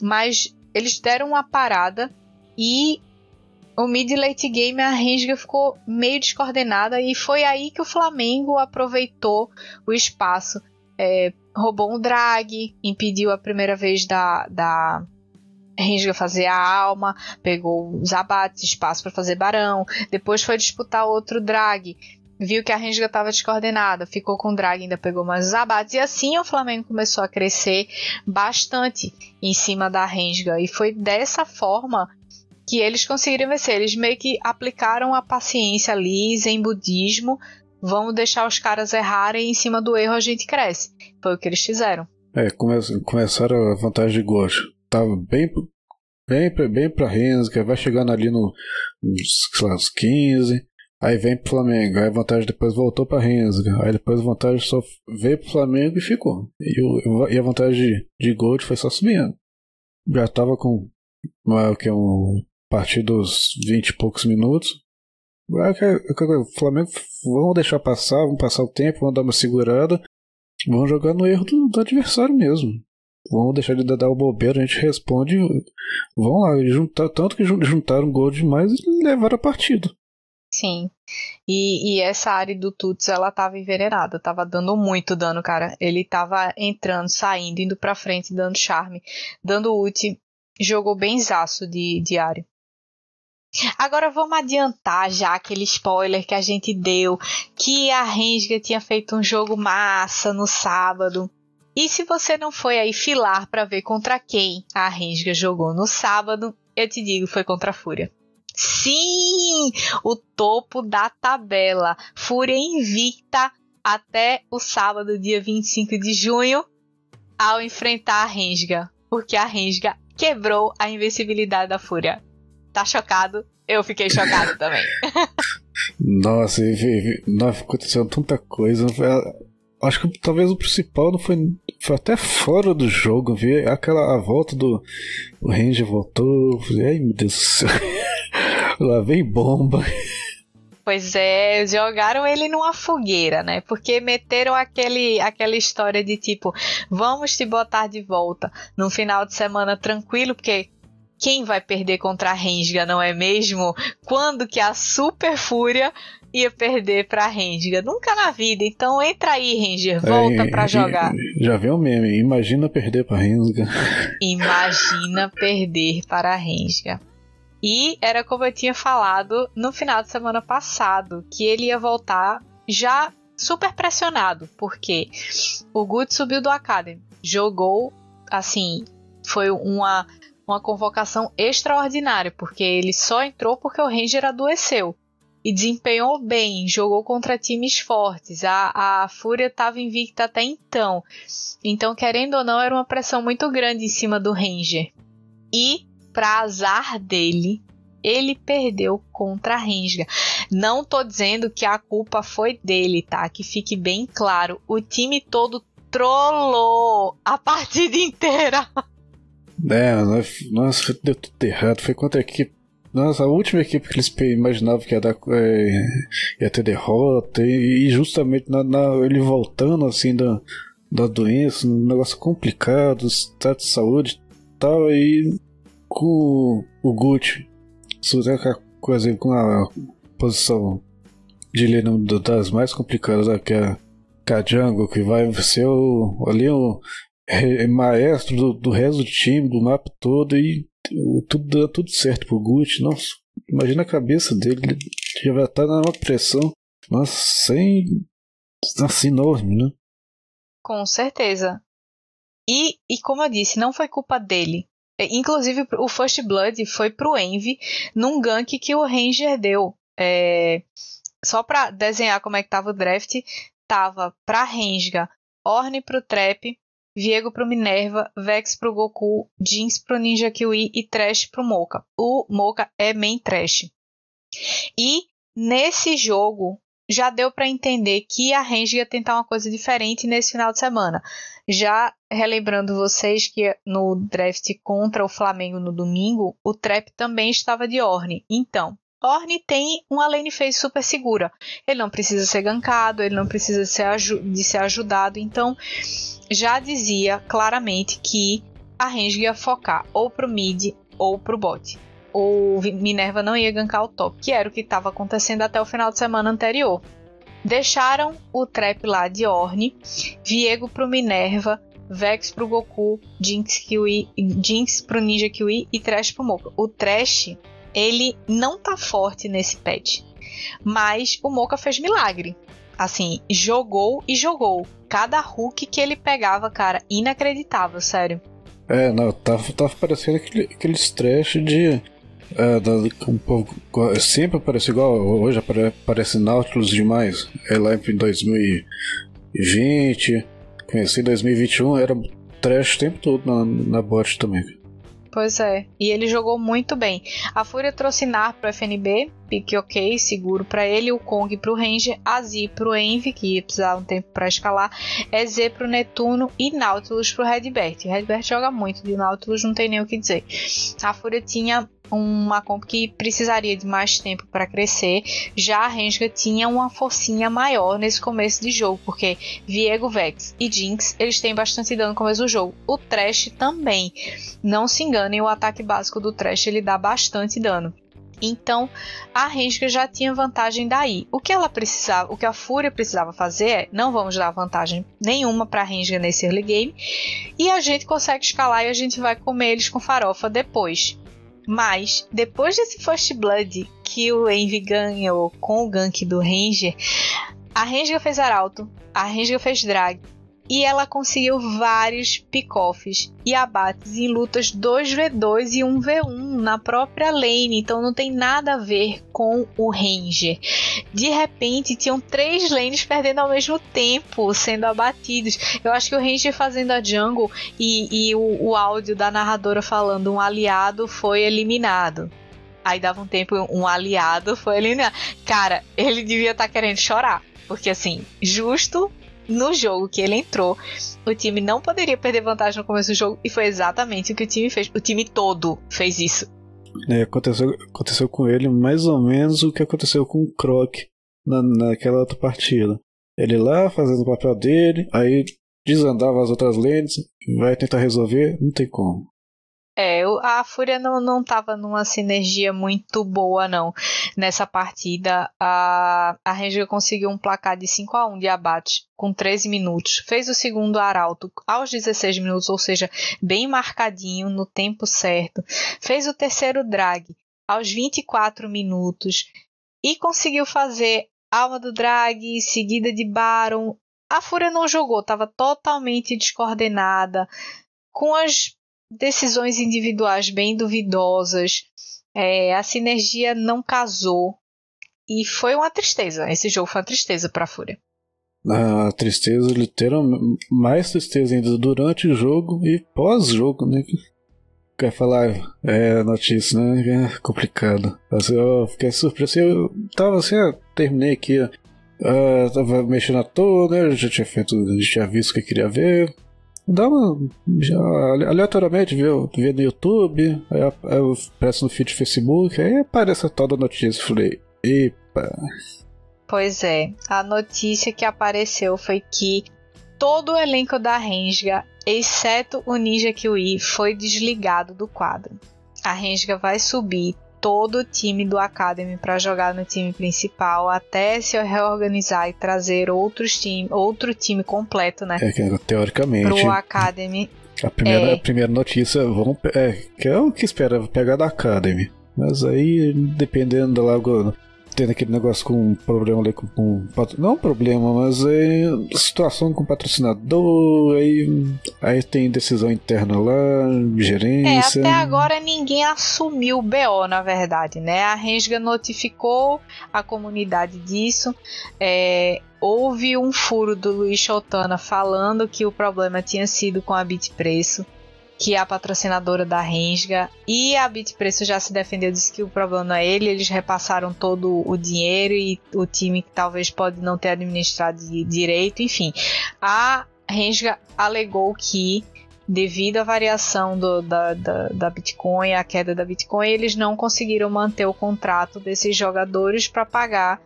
Mas eles deram uma parada e o mid late game a Renga ficou meio descoordenada e foi aí que o Flamengo aproveitou o espaço. É, roubou um drag, impediu a primeira vez da, da Renga fazer a alma, pegou os abates, espaço para fazer barão, depois foi disputar outro drag, viu que a Renga estava descoordenada, ficou com o drag, ainda pegou mais abates, e assim o Flamengo começou a crescer bastante em cima da Renga, e foi dessa forma que eles conseguiram vencer. Eles meio que aplicaram a paciência ali, em budismo, vamos deixar os caras errarem e em cima do erro a gente cresce. Foi o que eles fizeram. É, come começaram a vantagem de gosto. Tava bem, bem, bem pra Renska, vai chegando ali no, nos, lá, uns 15. Aí vem pro Flamengo, aí a vantagem depois voltou pra Renska, aí depois a vantagem só veio pro Flamengo e ficou. E, o, e a vantagem de, de Gold foi só subindo. Já tava com é, que um partir dos 20 e poucos minutos. O Flamengo vamos deixar passar, vamos passar o tempo, vamos dar uma segurada, vamos jogar no erro do, do adversário mesmo. Vamos deixar de dar o bobeiro, a gente responde. Vão lá, juntar, tanto que juntaram gol demais e levaram a partida. Sim. E, e, essa área do Tuts, ela tava envenenada, tava dando muito dano, cara. Ele tava entrando, saindo, indo pra frente, dando charme, dando ult. Jogou bem zaço de, de área. Agora vamos adiantar já aquele spoiler que a gente deu, que a Rensga tinha feito um jogo massa no sábado. E se você não foi aí filar para ver contra quem a Rensga jogou no sábado, eu te digo, foi contra a Fúria. Sim, o topo da tabela. Fúria invicta até o sábado, dia 25 de junho, ao enfrentar a Rensga, porque a Rensga quebrou a invencibilidade da Fúria tá chocado, eu fiquei chocado também. Nossa, e, aconteceu tanta coisa. Acho que talvez o principal não foi, foi até fora do jogo, viu? Aquela a volta do o Ranger voltou. Ai meu Deus do céu. Lá vem bomba. Pois é, jogaram ele numa fogueira, né? Porque meteram aquele, aquela história de tipo, vamos te botar de volta num final de semana tranquilo, porque quem vai perder contra a Renga, não é mesmo? Quando que a Super Fúria ia perder pra Renga? Nunca na vida. Então entra aí, Ranger, volta é, pra jogar. Já viu o meme? Imagina perder pra Renga. Imagina perder para a Renga. E era como eu tinha falado no final de semana passado, que ele ia voltar já super pressionado, porque o Good subiu do Academy, jogou assim, foi uma uma convocação extraordinária, porque ele só entrou porque o Ranger adoeceu. E desempenhou bem, jogou contra times fortes. A, a Fúria estava invicta até então. Então, querendo ou não, era uma pressão muito grande em cima do Ranger. E, para azar dele, ele perdeu contra a Renga. Não tô dizendo que a culpa foi dele, tá? Que fique bem claro. O time todo trollou a partida inteira. É, nossa, deu tudo errado. Foi contra a equipe. Nossa, a última equipe que eles imaginavam que ia, dar, é, ia ter derrota, e, e justamente na, na, ele voltando assim da, da doença, um negócio complicado, estado de saúde e tal, aí com o Gucci, coisa com a posição de ele das mais complicadas, né, que é a Jungle, que vai ser o, ali o é, é maestro do, do resto do time, do mapa todo, e tudo dá tudo certo pro Gucci. Nossa, imagina a cabeça dele, ele já vai estar numa pressão, nossa, sem. assim, enorme, né? Com certeza. E, e como eu disse, não foi culpa dele. É, inclusive, o First Blood foi pro Envy num gank que o Ranger deu. É, só pra desenhar como é que tava o draft, tava pra Renga, Orne pro Trap, Viego pro Minerva, Vex pro Goku, Jinx pro Ninja Kiwi e Trash pro Mocha. O Mocha é main Trash. E nesse jogo já deu para entender que a Range ia tentar uma coisa diferente nesse final de semana. Já relembrando vocês que no draft contra o Flamengo no domingo, o Trap também estava de Orne. Então, Orne tem uma lane phase super segura. Ele não precisa ser gankado, ele não precisa ser de ser ajudado. Então, já dizia claramente que a range ia focar ou pro mid ou pro bot. O Minerva não ia gankar o top, que era o que estava acontecendo até o final de semana anterior. Deixaram o trap lá de Orne, Viego pro Minerva, Vex pro Goku, Jinx, Kiwi, Jinx pro Ninja Kiwi e Trash pro Mocha. O Trash, ele não tá forte nesse patch, mas o Mocha fez milagre. Assim, jogou e jogou. Cada hook que ele pegava, cara, inacreditável, sério. É, não, tava, tava parecendo aquele, aqueles trash de. É, da, um pouco, sempre aparece igual, hoje aparece Nautilus demais. É lá em 2020, conheci em 2021, era trash o tempo todo na, na bot também. Pois é, e ele jogou muito bem. A Fúria trouxe Nar pro FNB, pique ok, seguro para ele, o Kong pro Ranger, a Z pro Envy, que ia precisar um tempo para escalar, EZ pro Netuno e Nautilus pro Redbert. O Redbert joga muito, de Nautilus não tem nem o que dizer. A Fúria tinha uma comp que precisaria de mais tempo para crescer. Já a Renga tinha uma forcinha maior nesse começo de jogo, porque Viego, Vex e Jinx eles têm bastante dano no começo do jogo. O Trash também. Não se enganem, o ataque básico do Trash ele dá bastante dano. Então a Renga já tinha vantagem daí. O que ela precisava, o que a Fúria precisava fazer é não vamos dar vantagem nenhuma para a Renga nesse early game e a gente consegue escalar e a gente vai comer eles com farofa depois. Mas, depois desse First Blood que o Envy ganhou com o gank do Ranger, a Ranger fez Arauto, a Ranger fez Drag, e ela conseguiu vários pick-offs e abates em lutas 2v2 e 1v1 na própria lane, então não tem nada a ver com o Ranger. De repente, tinham três lanes perdendo ao mesmo tempo, sendo abatidos. Eu acho que o Ranger fazendo a jungle e, e o, o áudio da narradora falando um aliado foi eliminado. Aí dava um tempo, um aliado foi eliminado. Cara, ele devia estar tá querendo chorar. Porque assim, justo no jogo que ele entrou, o time não poderia perder vantagem no começo do jogo e foi exatamente o que o time fez. O time todo fez isso. É, aconteceu, aconteceu com ele mais ou menos o que aconteceu com o Croc na, naquela outra partida. Ele lá fazendo o papel dele, aí desandava as outras lanes, vai tentar resolver, não tem como. É, a Fúria não, não tava numa sinergia muito boa, não. Nessa partida, a, a Ranger conseguiu um placar de 5 a 1 de abate com 13 minutos. Fez o segundo Arauto aos 16 minutos, ou seja, bem marcadinho, no tempo certo. Fez o terceiro drag aos 24 minutos. E conseguiu fazer Alma do Drag, seguida de Baron. A Fúria não jogou, estava totalmente descoordenada. Com as decisões individuais bem duvidosas. É, a sinergia não casou. E foi uma tristeza. Esse jogo foi uma tristeza para a Fúria. A tristeza, literalmente, mais tristeza ainda durante o jogo e pós-jogo, né? Quer falar é notícia, né? É complicado. Eu fiquei surpreso. Eu tava assim, eu terminei aqui, uh, tava mexendo à toa, né? Já tinha feito, já tinha visto o que eu queria ver dá uma. Já, aleatoriamente vê, vê no YouTube, aí peço no feed do Facebook, aí aparece toda a notícia. Falei, epa. Pois é, a notícia que apareceu foi que todo o elenco da Renga, exceto o Ninja Kiwi, foi desligado do quadro. A Renga vai subir todo o time do Academy para jogar no time principal até se reorganizar e trazer outros time, outro time completo, né? É teoricamente. Pro Academy. A primeira, é... a primeira notícia vão, é, que é o que espera pegar da Academy. Mas aí, dependendo lá tendo aquele negócio com problema ali com, com não problema, mas é situação com patrocinador, aí, aí tem decisão interna lá, gerência. É, até agora ninguém assumiu o BO, na verdade, né? A Rensga notificou a comunidade disso. É, houve um furo do Luiz Chotana falando que o problema tinha sido com a Bitpreço que é a patrocinadora da Rensga, e a Bitpreço já se defendeu, disse que o problema é ele, eles repassaram todo o dinheiro e o time que talvez pode não ter administrado direito, enfim. A Rensga alegou que devido à variação do, da, da, da, Bitcoin, a queda da Bitcoin, eles não conseguiram manter o contrato desses jogadores para pagar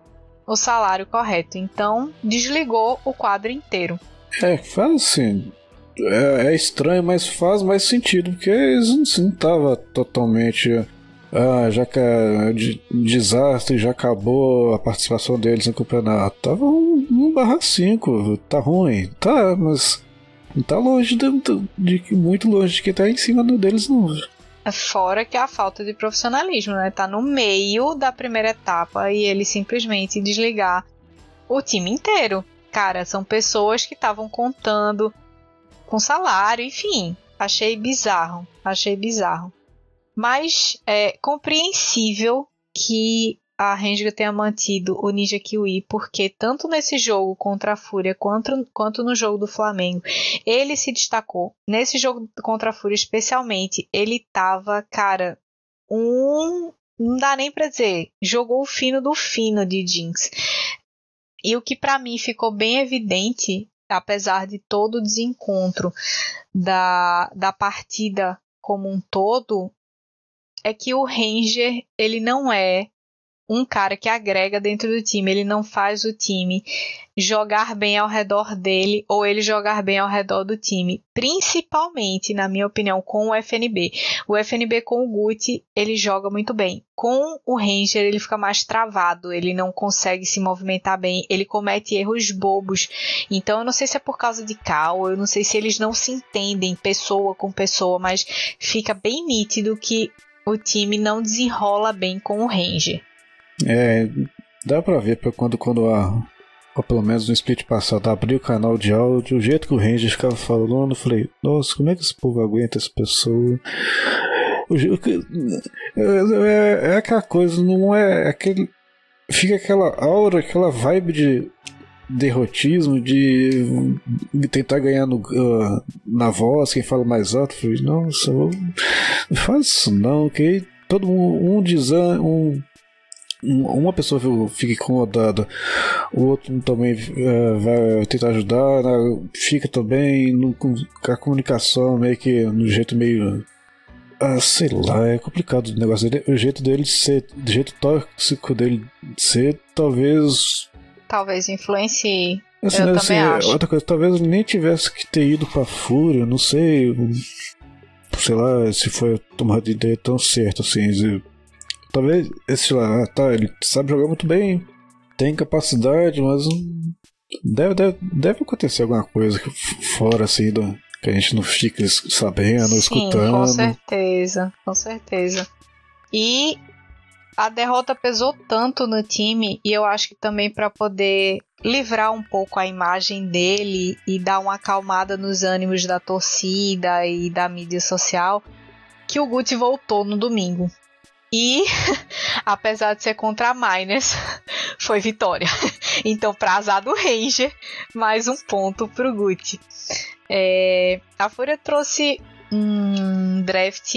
o salário correto. Então, desligou o quadro inteiro. É, faz assim é, é, estranho, mas faz mais sentido, porque eles não estavam totalmente ah, já que de, desastre, já acabou a participação deles no campeonato. Tava 1 barra 5, tá ruim. Tá, mas tá longe de, de, muito longe de que tá em cima deles não. Fora que a falta de profissionalismo, né? Tá no meio da primeira etapa e ele simplesmente desligar o time inteiro. Cara, são pessoas que estavam contando com salário, enfim. Achei bizarro. Achei bizarro. Mas é compreensível que a Renga tenha mantido o Ninja Kiwi, porque tanto nesse jogo contra a Fúria quanto, quanto no jogo do Flamengo, ele se destacou. Nesse jogo contra a Fúria, especialmente, ele tava, cara, um. Não dá nem pra dizer. Jogou o fino do fino de Jinx. E o que para mim ficou bem evidente, apesar de todo o desencontro da, da partida como um todo, é que o Ranger ele não é um cara que agrega dentro do time, ele não faz o time jogar bem ao redor dele ou ele jogar bem ao redor do time, principalmente, na minha opinião, com o FNB. O FNB com o Guti, ele joga muito bem. Com o Ranger, ele fica mais travado, ele não consegue se movimentar bem, ele comete erros bobos. Então, eu não sei se é por causa de cal, eu não sei se eles não se entendem pessoa com pessoa, mas fica bem nítido que o time não desenrola bem com o Ranger. É, dá pra ver quando, quando a. Ou pelo menos no split passado, abri o canal de áudio, o jeito que o Ranger ficava falando, eu falei, nossa, como é que esse povo aguenta essa pessoa? É, é, é, aquela coisa, não é aquele. Fica aquela aura, aquela vibe de derrotismo, de, tentar ganhar no, uh, na voz, quem fala mais alto. Falei, nossa, não faz isso não, que todo mundo, um desânimo, um uma pessoa fica incomodada, o outro também uh, vai tentar ajudar, né? fica também no, com a comunicação meio que no jeito meio. Ah, sei lá, é complicado o negócio dele. O jeito dele de ser, o jeito tóxico dele de ser, talvez. Talvez influencie. Assim, eu né, também assim, acho. Outra coisa, talvez nem tivesse que ter ido pra Fúria, não sei. Sei lá se foi a tomada de ideia tão certa assim. Talvez esse lá, ah, tá, ele sabe jogar muito bem, tem capacidade, mas deve, deve, deve acontecer alguma coisa fora assim do, que a gente não fica sabendo, Sim, escutando. Com certeza, com certeza. E a derrota pesou tanto no time e eu acho que também para poder livrar um pouco a imagem dele e dar uma acalmada nos ânimos da torcida e da mídia social, que o Guti voltou no domingo. E, apesar de ser contra a Miners, foi vitória. Então, pra azar do Ranger, mais um ponto pro Gucci. É, a Fúria trouxe um draft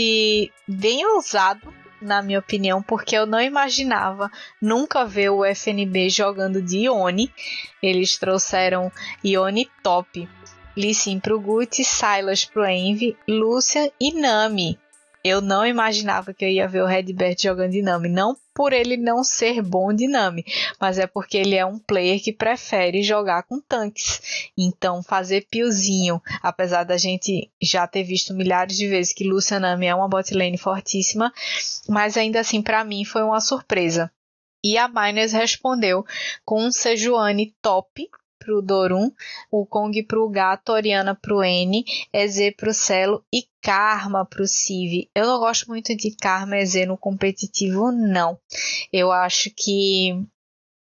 bem ousado, na minha opinião, porque eu não imaginava nunca ver o FNB jogando de Ione. Eles trouxeram Ione top. Lee Sin pro Gucci, Silas pro Envy, Lucian e Nami eu não imaginava que eu ia ver o Redbert jogando de Nami. Não por ele não ser bom de Nami, mas é porque ele é um player que prefere jogar com tanques. Então, fazer piozinho, apesar da gente já ter visto milhares de vezes que Lucian Nami é uma botlane fortíssima, mas ainda assim, para mim, foi uma surpresa. E a Miners respondeu com um Sejuani top, pro Dorum, o Kong pro Gato, Oriana pro N, EZ pro Celo e Karma pro Civ. Eu não gosto muito de Karma EZ no competitivo, não. Eu acho que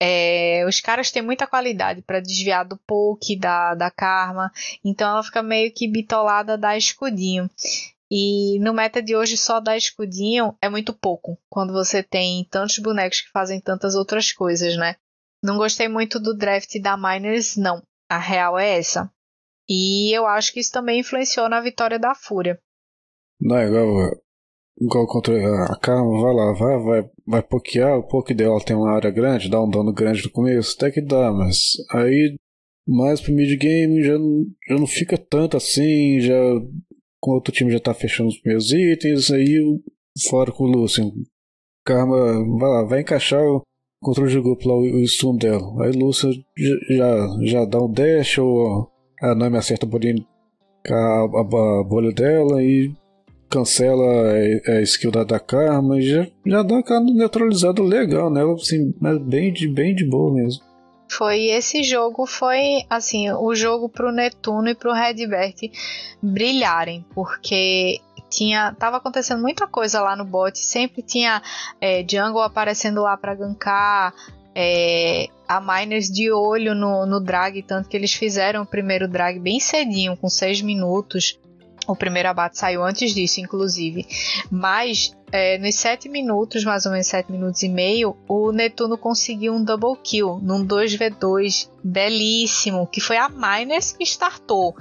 é, os caras têm muita qualidade para desviar do poke da, da Karma, então ela fica meio que bitolada da escudinho. E no meta de hoje só dar escudinho é muito pouco, quando você tem tantos bonecos que fazem tantas outras coisas, né? Não gostei muito do draft da Miners, não. A real é essa. E eu acho que isso também influenciou na vitória da Fúria. Não é igual, igual contra a Karma, vai lá, vai, vai, vai pokear, o poke dela tem uma área grande, dá um dano grande no começo, até que dá, mas aí mais pro mid game já, já não fica tanto assim, já com outro time já tá fechando os meus itens, aí fora com o Lucian. Karma, vai lá, vai encaixar controle de grupo lá, o, stun dela. Aí Lúcia já, já dá um dash ou a Nami acerta a bolinha, a, a, a bolha dela e cancela a, a skill da, da Karma e já, já dá aquela neutralizada legal, né? Assim, mas bem de, bem de boa mesmo. Foi esse jogo, foi assim, o jogo pro Netuno e pro Redbert brilharem, porque tinha tava acontecendo muita coisa lá no bot, sempre tinha é, jungle aparecendo lá para gankar, é, a Miners de olho no, no drag, tanto que eles fizeram o primeiro drag bem cedinho, com 6 minutos. O primeiro abate saiu antes disso, inclusive. Mas é, nos 7 minutos, mais ou menos 7 minutos e meio, o Netuno conseguiu um double kill num 2v2 belíssimo, que foi a Miners que startou.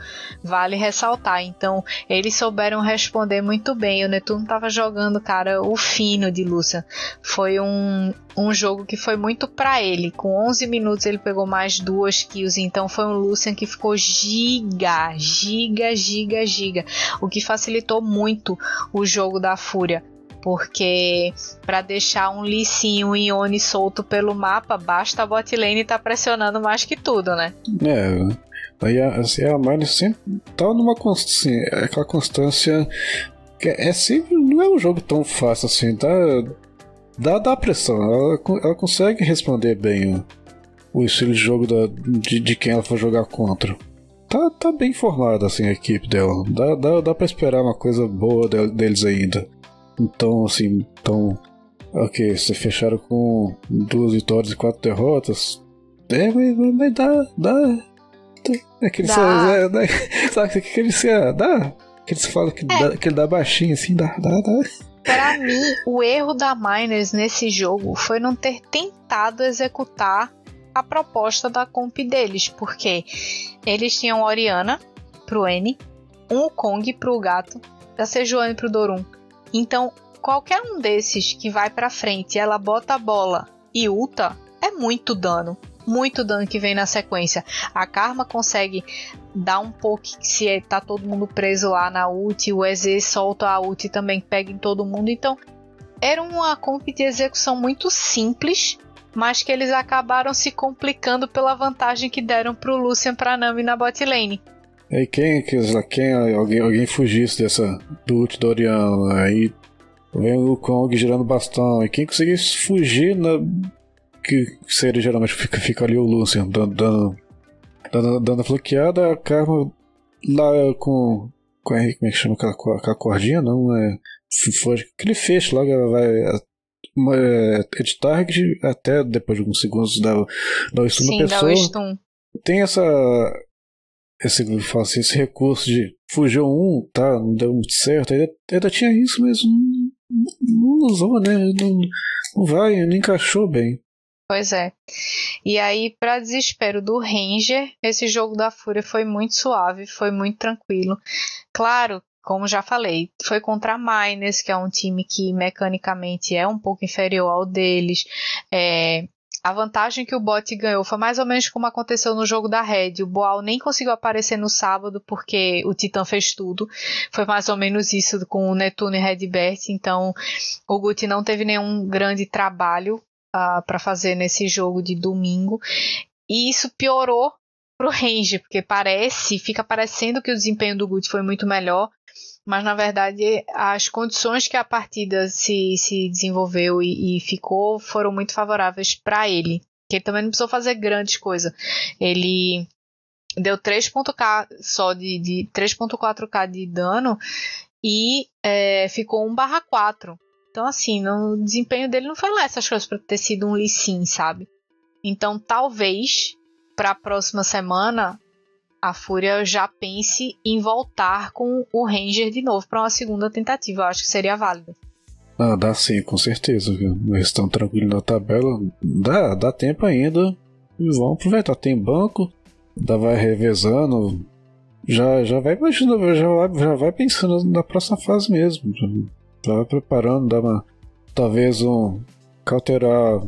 Vale ressaltar. Então, eles souberam responder muito bem. O Netuno estava jogando, cara, o fino de Lucian. Foi um, um jogo que foi muito para ele. Com 11 minutos ele pegou mais duas kills, então foi um Lucian que ficou giga, giga, giga, giga, o que facilitou muito o jogo da Fúria porque para deixar um licinho e Ione solto pelo mapa, basta a bot lane estar tá pressionando mais que tudo, né? É, aí a, assim, a Mine sempre tá numa assim, aquela constância que é sempre, não é um jogo tão fácil assim, dá, dá, dá pressão, ela, ela consegue responder bem o, o estilo de jogo da, de, de quem ela for jogar contra. Tá, tá bem formada assim a equipe dela. Dá, dá, dá pra esperar uma coisa boa deles ainda. Então, assim, então. Ok, você fecharam com duas vitórias e quatro derrotas. É, mas, mas dá. dá. É que dá. É, dá, sabe o que eles dá? Que eles falam que, é. dá, que ele dá baixinho assim, dá, dá, dá. Pra mim, o erro da Miners nesse jogo foi não ter tentado executar a proposta da comp deles, porque eles tinham Oriana pro N, um Kong pro gato, a Sejuani pro Dorum. Então, qualquer um desses que vai para frente, ela bota a bola e ulta, é muito dano. Muito dano que vem na sequência. A Karma consegue dar um pouco se é, tá todo mundo preso lá na ult, o EZ solta a ult também pega em todo mundo. Então, era uma comp de execução muito simples, mas que eles acabaram se complicando pela vantagem que deram pro Lucian pra Nami na bot lane. E quem, quem alguém, alguém fugisse dessa do ult do Oriana, aí vem o Kong girando bastão, e quem conseguisse fugir, na, que seria geralmente fica, fica ali o Lucian dando, dando, dando, dando a floqueada, a Karma lá com, com como é que chama aquela, aquela cordinha, não é foge, aquele feixe lá vai uma, é, de target até depois de alguns segundos dá, dá o stun Sim, pessoa. Dá o stun. Tem essa esse, assim, esse recurso de fugiu um, tá, não deu muito certo, ainda, ainda tinha isso, mas não, não usou, né? Não, não vai, não encaixou bem. Pois é. E aí, para desespero do Ranger, esse jogo da Fúria foi muito suave, foi muito tranquilo. Claro, como já falei, foi contra a Miners, que é um time que mecanicamente é um pouco inferior ao deles. É, a vantagem que o bot ganhou foi mais ou menos como aconteceu no jogo da Red. O Boal nem conseguiu aparecer no sábado porque o Titã fez tudo. Foi mais ou menos isso com o Netuno e Redbert. Então o Guti não teve nenhum grande trabalho uh, ah, para fazer nesse jogo de domingo. E isso piorou pro Range, porque parece, fica parecendo que o desempenho do Guti foi muito melhor mas na verdade as condições que a partida se, se desenvolveu e, e ficou foram muito favoráveis para ele. Que ele também não precisou fazer grandes coisas. Ele deu 3.k só de, de 3.4k de dano e é, ficou 1/4. Então assim, o desempenho dele não foi lá essas coisas para ter sido um Lee Sin, sabe? Então talvez para a próxima semana a Fúria já pense em voltar com o Ranger de novo para uma segunda tentativa. Eu acho que seria válido. Ah, dá sim, com certeza. Viu? Eles estão tranquilos na tabela. Dá, dá tempo ainda. E vão aproveitar. Tem banco, dá, vai revezando. Já, já vai imaginando, já vai, já vai pensando na próxima fase mesmo. Já vai preparando, dá uma. Talvez um. Cauterar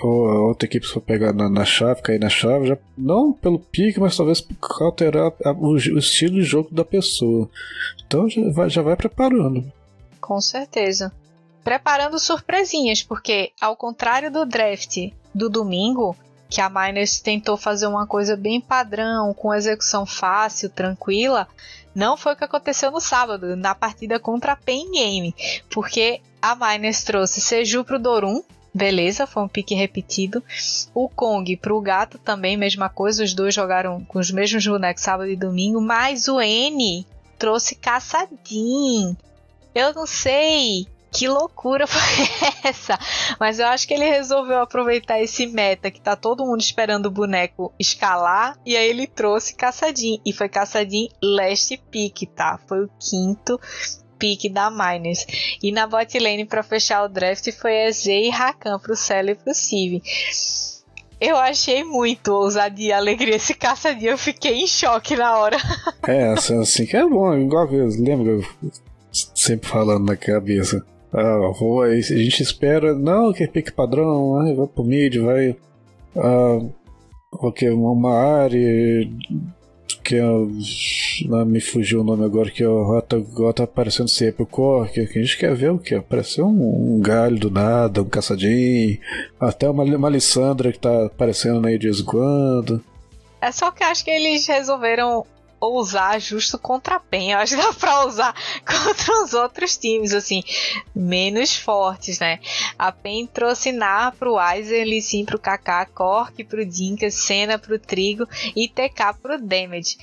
ou a outra equipe for pegar na, na, chave, cair na chave, já, não pelo pique, mas talvez alterar a, o, o, estilo de jogo da pessoa. Então já vai, já vai preparando. Com certeza. Preparando surpresinhas, porque ao contrário do draft do domingo, que a Miners tentou fazer uma coisa bem padrão, com execução fácil, tranquila, não foi o que aconteceu no sábado, na partida contra a Pain Game, porque a Miners trouxe Seju pro Dorum, beleza, foi um pique repetido. O Kong pro Gato também, mesma coisa, os dois jogaram com os mesmos bonecos sábado e domingo, mas o N trouxe Caçadin. Eu não sei que loucura foi essa? Mas eu acho que ele resolveu aproveitar esse meta que tá todo mundo esperando o boneco escalar e aí ele trouxe Caçadinho e foi Caçadinho last pick, tá? Foi o quinto pick da Miners. E na bot lane para fechar o draft foi a Z e Rakan pro Cell e pro Civ. Eu achei muito ousadia e alegria esse caçadinho. Eu fiquei em choque na hora. É, assim, assim que é bom, igual eu lembro sempre falando na cabeça. Ah, a gente espera, não, que é pique padrão, vai pro mid, vai. Ah, okay, uma área que me fugiu o nome agora, que é o Rota tá aparecendo sempre o Cork, que a gente quer ver o que? Apareceu um, um, galho do nada, um caçadinho, até uma, uma Alessandra que tá aparecendo aí de vez em quando. É só que acho que eles resolveram usar justo contra a PEN. Eu acho que dá pra usar contra os outros times, assim, menos fortes, né? A PEN trouxe Nar pro Weiser, Lissin pro KK, Cork pro Dinka, Senna pro Trigo e TK pro Damage.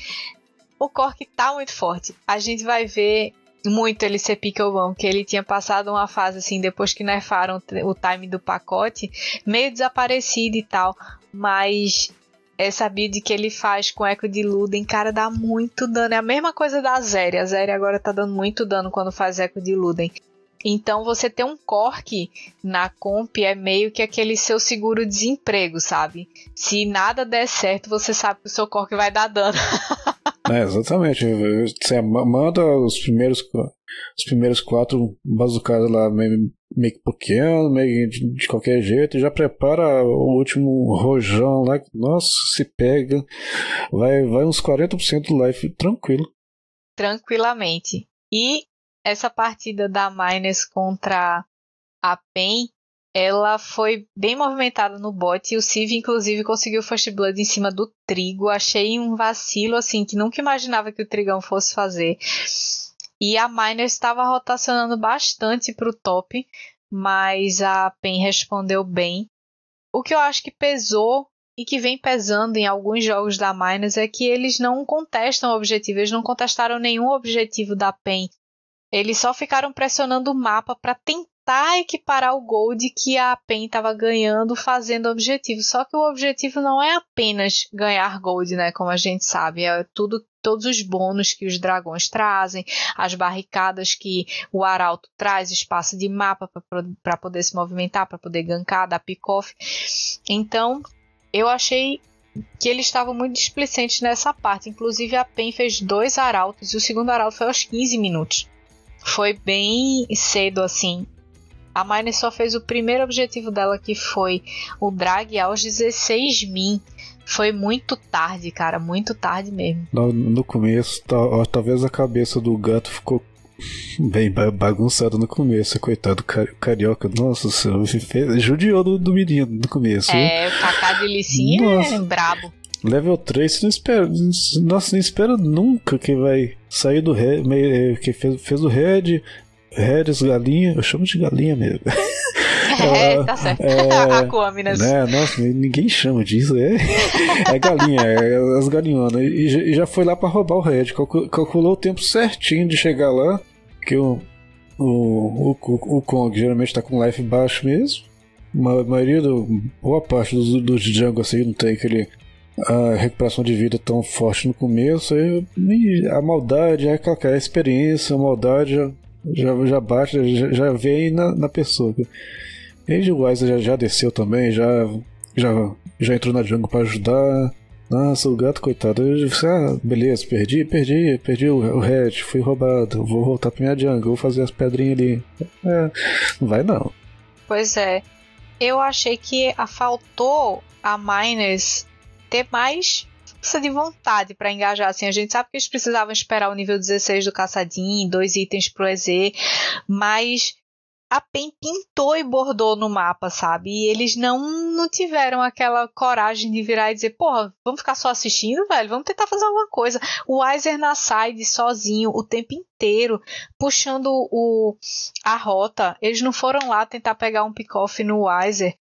O Cork tá muito forte. A gente vai ver muito ele ser Pickleball, que ele tinha passado uma fase assim, depois que nerfaram o time do pacote, meio desaparecido e tal, mas essa build que ele faz com Eco de Luden, cara, dá muito dano. É a mesma coisa da Zeri. A Zeri agora tá dando muito dano quando faz Eco de Luden. Então você ter um cork na comp é meio que aquele seu seguro desemprego, sabe? Se nada der certo, você sabe que o seu cork vai dar dano. é, exatamente. Você manda os primeiros os primeiros quatro bazucadas lá meio, meio pequeno, meio de, de, qualquer jeito, e já prepara o último rojão lá. Nossa, se pega. Vai, vai uns 40% do life tranquilo. Tranquilamente. E essa partida da Miners contra a PEN, ela foi bem movimentada no bot e o Civ inclusive conseguiu First Blood em cima do Trigo. Achei um vacilo assim que nunca imaginava que o Trigão fosse fazer. E a Miner estava rotacionando bastante para o top, mas a PEN respondeu bem. O que eu acho que pesou e que vem pesando em alguns jogos da Miners é que eles não contestam o objetivo, eles não contestaram nenhum objetivo da PEN eles só ficaram pressionando o mapa para tentar equiparar o Gold que a PEN estava ganhando fazendo objetivo. Só que o objetivo não é apenas ganhar Gold, né? Como a gente sabe, é tudo todos os bônus que os dragões trazem, as barricadas que o arauto traz, espaço de mapa para poder se movimentar, para poder gankar, dar pick-off. Então, eu achei que eles estavam muito displicentes nessa parte. Inclusive, a PEN fez dois arautos e o segundo arauto foi aos 15 minutos foi bem cedo assim. A Mine só fez o primeiro objetivo dela, que foi o drag aos 16 min. Foi muito tarde, cara, muito tarde mesmo. No, no começo, talvez a cabeça do gato ficou bem bagunçada no começo, coitado carioca. Nossa senhora, judiou do, do menino no começo. É, o Kaká de Licinha é brabo. Level 3, você não espera. Nossa, não espera nunca que vai sair do Red. Que fez, fez o Red. Reds galinha, eu chamo de galinha mesmo. É, tá certo. É, Aquaminas. Né, nossa, ninguém chama disso. É, é galinha, é as galinhonas. E, e, já foi lá para roubar o Red. Calculou o tempo certinho de chegar lá. Que o, o, o, o Kong geralmente tá com life baixo mesmo. A maioria do. Boa parte dos, dos Django assim não tem aquele a recuperação de vida tão forte no começo, aí a maldade é aquela a experiência, a maldade já, já, bate, já, já vem na, na pessoa. Age Wise já, já desceu também, já, já, já entrou na jungle para ajudar. Nossa, o gato, coitado. Disse, ah, beleza, perdi, perdi, perdi o, o red, fui roubado, vou voltar pra minha jungle, vou fazer as pedrinhas ali. É, não vai não. Pois é. Eu achei que faltou a Miners ter mais força de vontade para engajar. Assim, a gente sabe que eles precisavam esperar o nível 16 do caçadinho, dois itens pro EZ, mas a PEN pintou e bordou no mapa, sabe? E eles não, não tiveram aquela coragem de virar e dizer, porra, vamos ficar só assistindo, velho? Vamos tentar fazer alguma coisa. O Weiser na side sozinho o tempo inteiro, puxando o, a rota. Eles não foram lá tentar pegar um pick-off no Weiser.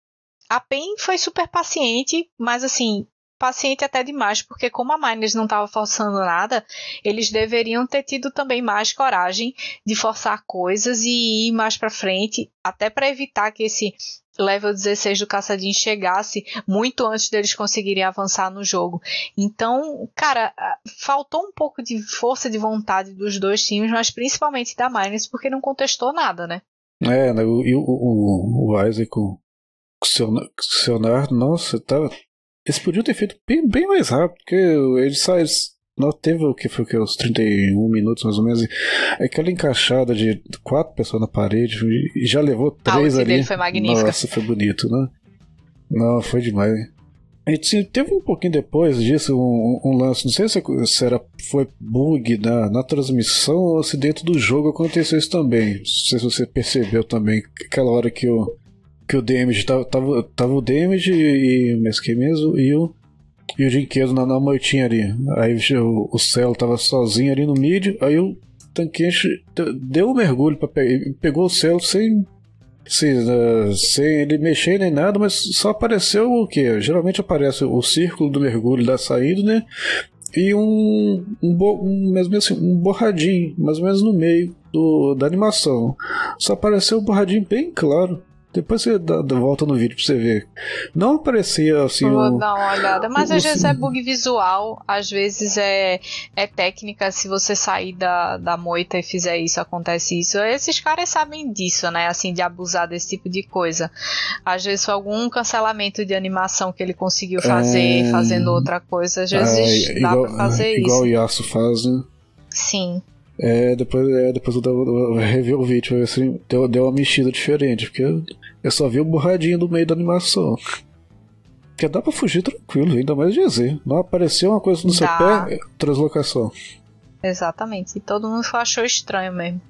A PEN foi super paciente, mas assim, paciente até demais, porque como a Miners não estava forçando nada, eles deveriam ter tido também mais coragem de forçar coisas e ir mais para frente, até para evitar que esse level 16 do Caçadinho chegasse muito antes deles conseguirem avançar no jogo. Então, cara, faltou um pouco de força de vontade dos dois times, mas principalmente da Miners, porque não contestou nada, né? É, né, o, o, o, o Isaac, o Leonardo, nossa, tá, eles podiam ter feito bem, bem mais rápido, porque eles só. não teve o que foi que uns 31 minutos mais ou menos. Aquela encaixada de quatro pessoas na parede e já levou três a ali. Dele foi magnífica. Nossa, foi bonito, né? Não, foi demais. Gente teve um pouquinho depois disso um, um lance, não sei se, se, era, foi bug na, na transmissão ou se dentro do jogo aconteceu isso também. Não sei se você percebeu também, aquela hora que o, que o Damage tava, tava, tava o Damage e o Mesquei mesmo e o e o Jinquedo na, na moitinha ali. Aí o, o Celo tava sozinho ali no mid, aí o Tanquenche deu um mergulho para pegar, pegou o Celo sem sem, uh, sem ele mexer nem nada, mas só apareceu o que? Geralmente aparece o círculo do mergulho da saída, né? E um, um, um, mais ou menos assim, um borradinho, mais ou menos no meio do, da animação. Só apareceu um borradinho bem claro. Depois você dá, volta no vídeo pra você ver. Não aparecia assim. Vou dar uma olhada. Mas o, às vezes é bug visual, às vezes é, é técnica. Se você sair da, da moita e fizer isso, acontece isso. Esses caras sabem disso, né? Assim, de abusar desse tipo de coisa. Às vezes foi algum cancelamento de animação que ele conseguiu fazer, é... fazendo outra coisa. Às vezes é, dá igual, pra fazer é, isso. Igual o Yasuo faz, né? Sim. É, depois, é, depois eu, eu, eu revi o vídeo, ver se deu, deu uma mexida diferente, porque eu, eu só vi o borradinho do meio da animação. Porque dá pra fugir tranquilo, ainda mais de Z. Não apareceu uma coisa no dá. seu pé, translocação. Exatamente, e todo mundo achou estranho mesmo.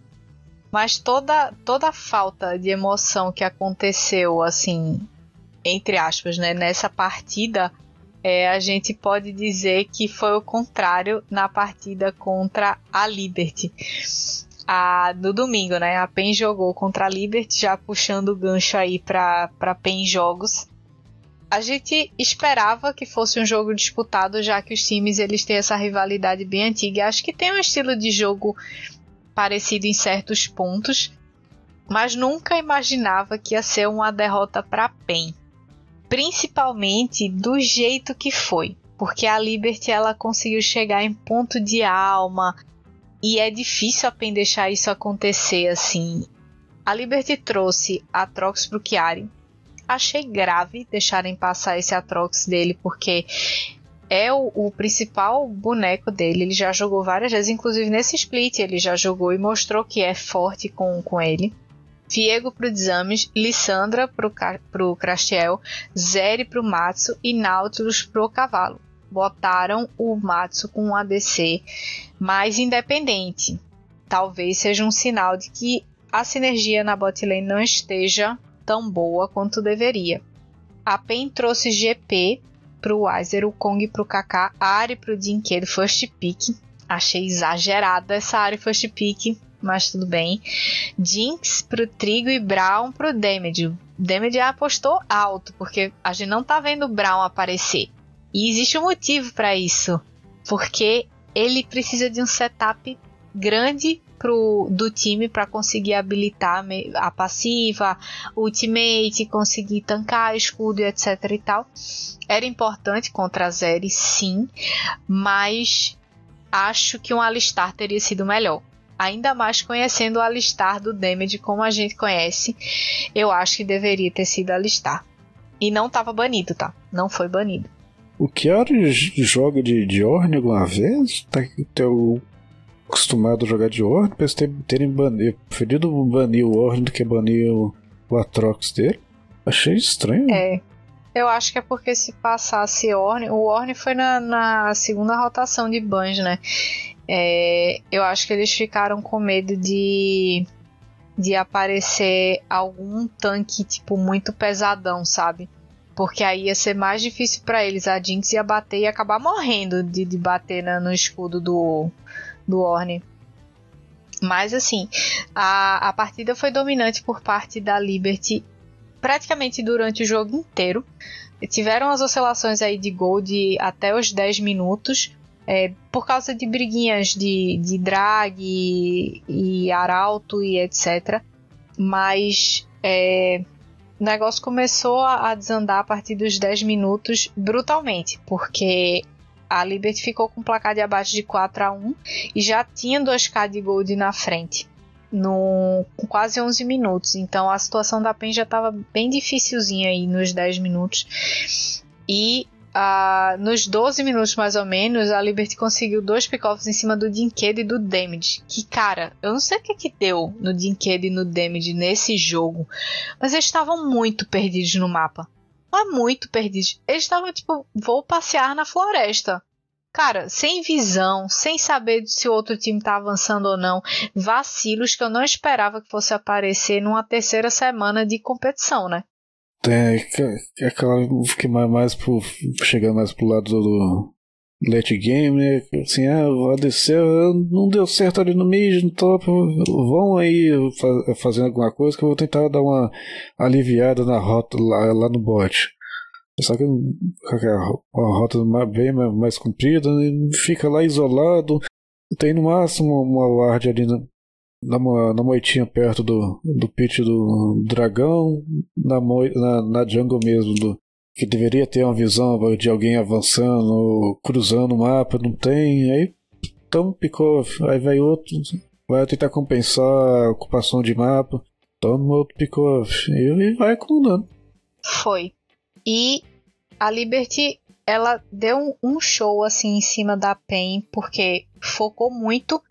Mas toda, toda a falta de emoção que aconteceu, assim, entre aspas, né, nessa partida é, a gente pode dizer que foi o contrário na partida contra a Liberty. A, no domingo, né? A PEN jogou contra a Liberty, já puxando o gancho aí para PEN Jogos. A gente esperava que fosse um jogo disputado, já que os times eles têm essa rivalidade bem antiga. Acho que tem um estilo de jogo parecido em certos pontos, mas nunca imaginava que ia ser uma derrota para PEN principalmente do jeito que foi, porque a Liberty ela conseguiu chegar em ponto de alma e é difícil a PEN deixar isso acontecer assim. A Liberty trouxe Atrox pro Chiari. Achei grave deixarem passar esse Atrox dele, porque é o, o, principal boneco dele. Ele já jogou várias vezes, inclusive nesse split ele já jogou e mostrou que é forte com, com ele. Viego pro Desames, Lissandra pro, pro Crastiel, Zeri pro Matsu e Nautilus pro Cavalo. Botaram o Matsu com um ADC mais independente. Talvez seja um sinal de que a sinergia na botlane não esteja tão boa quanto deveria. A PEN trouxe GP pro Weiser, o Kong pro Kaká, Ari pro Dinquedo, first pick. Achei exagerada essa Ari first pick mas tudo bem. Jinx pro Trigo e Brown pro Damage. Damage apostou alto, porque a gente não tá vendo Brown aparecer. E existe um motivo para isso. Porque ele precisa de um setup grande pro, do time para conseguir habilitar a passiva, ultimate, conseguir tancar escudo etc e tal. Era importante contra a Zeri, sim, mas acho que um Alistar teria sido melhor ainda mais conhecendo o alistar do Damage como a gente conhece, eu acho que deveria ter sido alistar. E não estava banido, tá? Não foi banido. O Chiari joga de, de Orne alguma vez? Tá, tá acostumado a jogar de Orne? Parece ter, terem banido. Preferido banir o Orne do que banir o, o Atrox dele. Achei estranho. É. Eu acho que é porque se passasse Orne. O Orne foi na, na segunda rotação de bans, né? É, eu acho que eles ficaram com medo de, de aparecer algum tanque, tipo, muito pesadão, sabe? Porque aí ia ser mais difícil para eles. A Jinx ia bater e acabar morrendo de, de bater na, no escudo do, do Orne. Mas assim, a, a partida foi dominante por parte da Liberty praticamente durante o jogo inteiro. Tiveram as oscilações aí de gol de até os 10 minutos. É, por causa de briguinhas de, de drag e, e arauto e etc. Mas é, o negócio começou a desandar a partir dos 10 minutos brutalmente, porque a Liberty ficou com um placar de abaixo de 4 a 1 e já tinha 2k de gold na frente. No, com quase 11 minutos. Então a situação da PEN já estava bem dificilzinha aí nos 10 minutos. E Nos 12 minutos mais ou menos, a Liberty conseguiu dois pick-offs em cima do Dinquedo e do Damage. Que cara, eu não sei o que, que deu no Dinquedo e no Damage nesse jogo, mas eles estavam muito perdidos no mapa. Mas muito perdidos. Eles estavam tipo, vou passear na floresta. Cara, sem visão, sem saber se o outro time tá avançando ou não, vacilos que eu não esperava que fosse aparecer numa terceira semana de competição, né? É, é aquela que mais, mais pro, chegar mais pro lado do late game, né? Assim, ah, o ADC não deu certo ali no mid, no top, vão aí fazendo alguma coisa que eu vou tentar dar uma aliviada na rota lá, lá no bot. Só que a rota bem mais comprida, né? fica lá isolado, tem no máximo uma ward ali na, na moitinha perto do, do pit do dragão, na, na, na jungle mesmo, do, que deveria ter uma visão de alguém avançando, cruzando o mapa, não tem, aí toma picou, aí vai outro, vai tentar compensar a ocupação de mapa, toma outro picou, e vai acumulando. Foi. E a Liberty ela deu um, show assim em cima da PEN, porque focou muito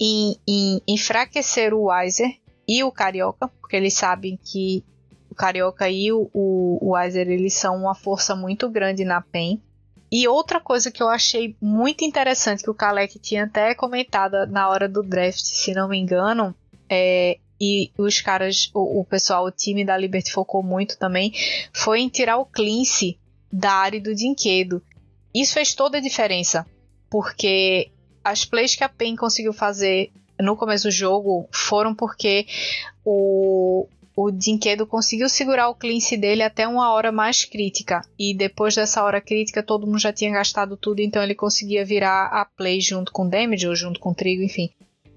em, em enfraquecer o Weiser e o Carioca, porque eles sabem que o Carioca e o, o, o Weiser eles são uma força muito grande na PEN. E outra coisa que eu achei muito interessante, que o Kalec tinha até comentado na hora do draft, se não me engano, é, e os caras, o, o pessoal, o time da Liberty focou muito também, foi em tirar o Clincy da área do Dinquedo. Isso fez toda a diferença, porque as plays que a PEN conseguiu fazer no começo do jogo foram porque o, o Dinquedo conseguiu segurar o cleanse dele até uma hora mais crítica. E depois dessa hora crítica, todo mundo já tinha gastado tudo, então ele conseguia virar a play junto com Damage ou junto com Trigo, enfim.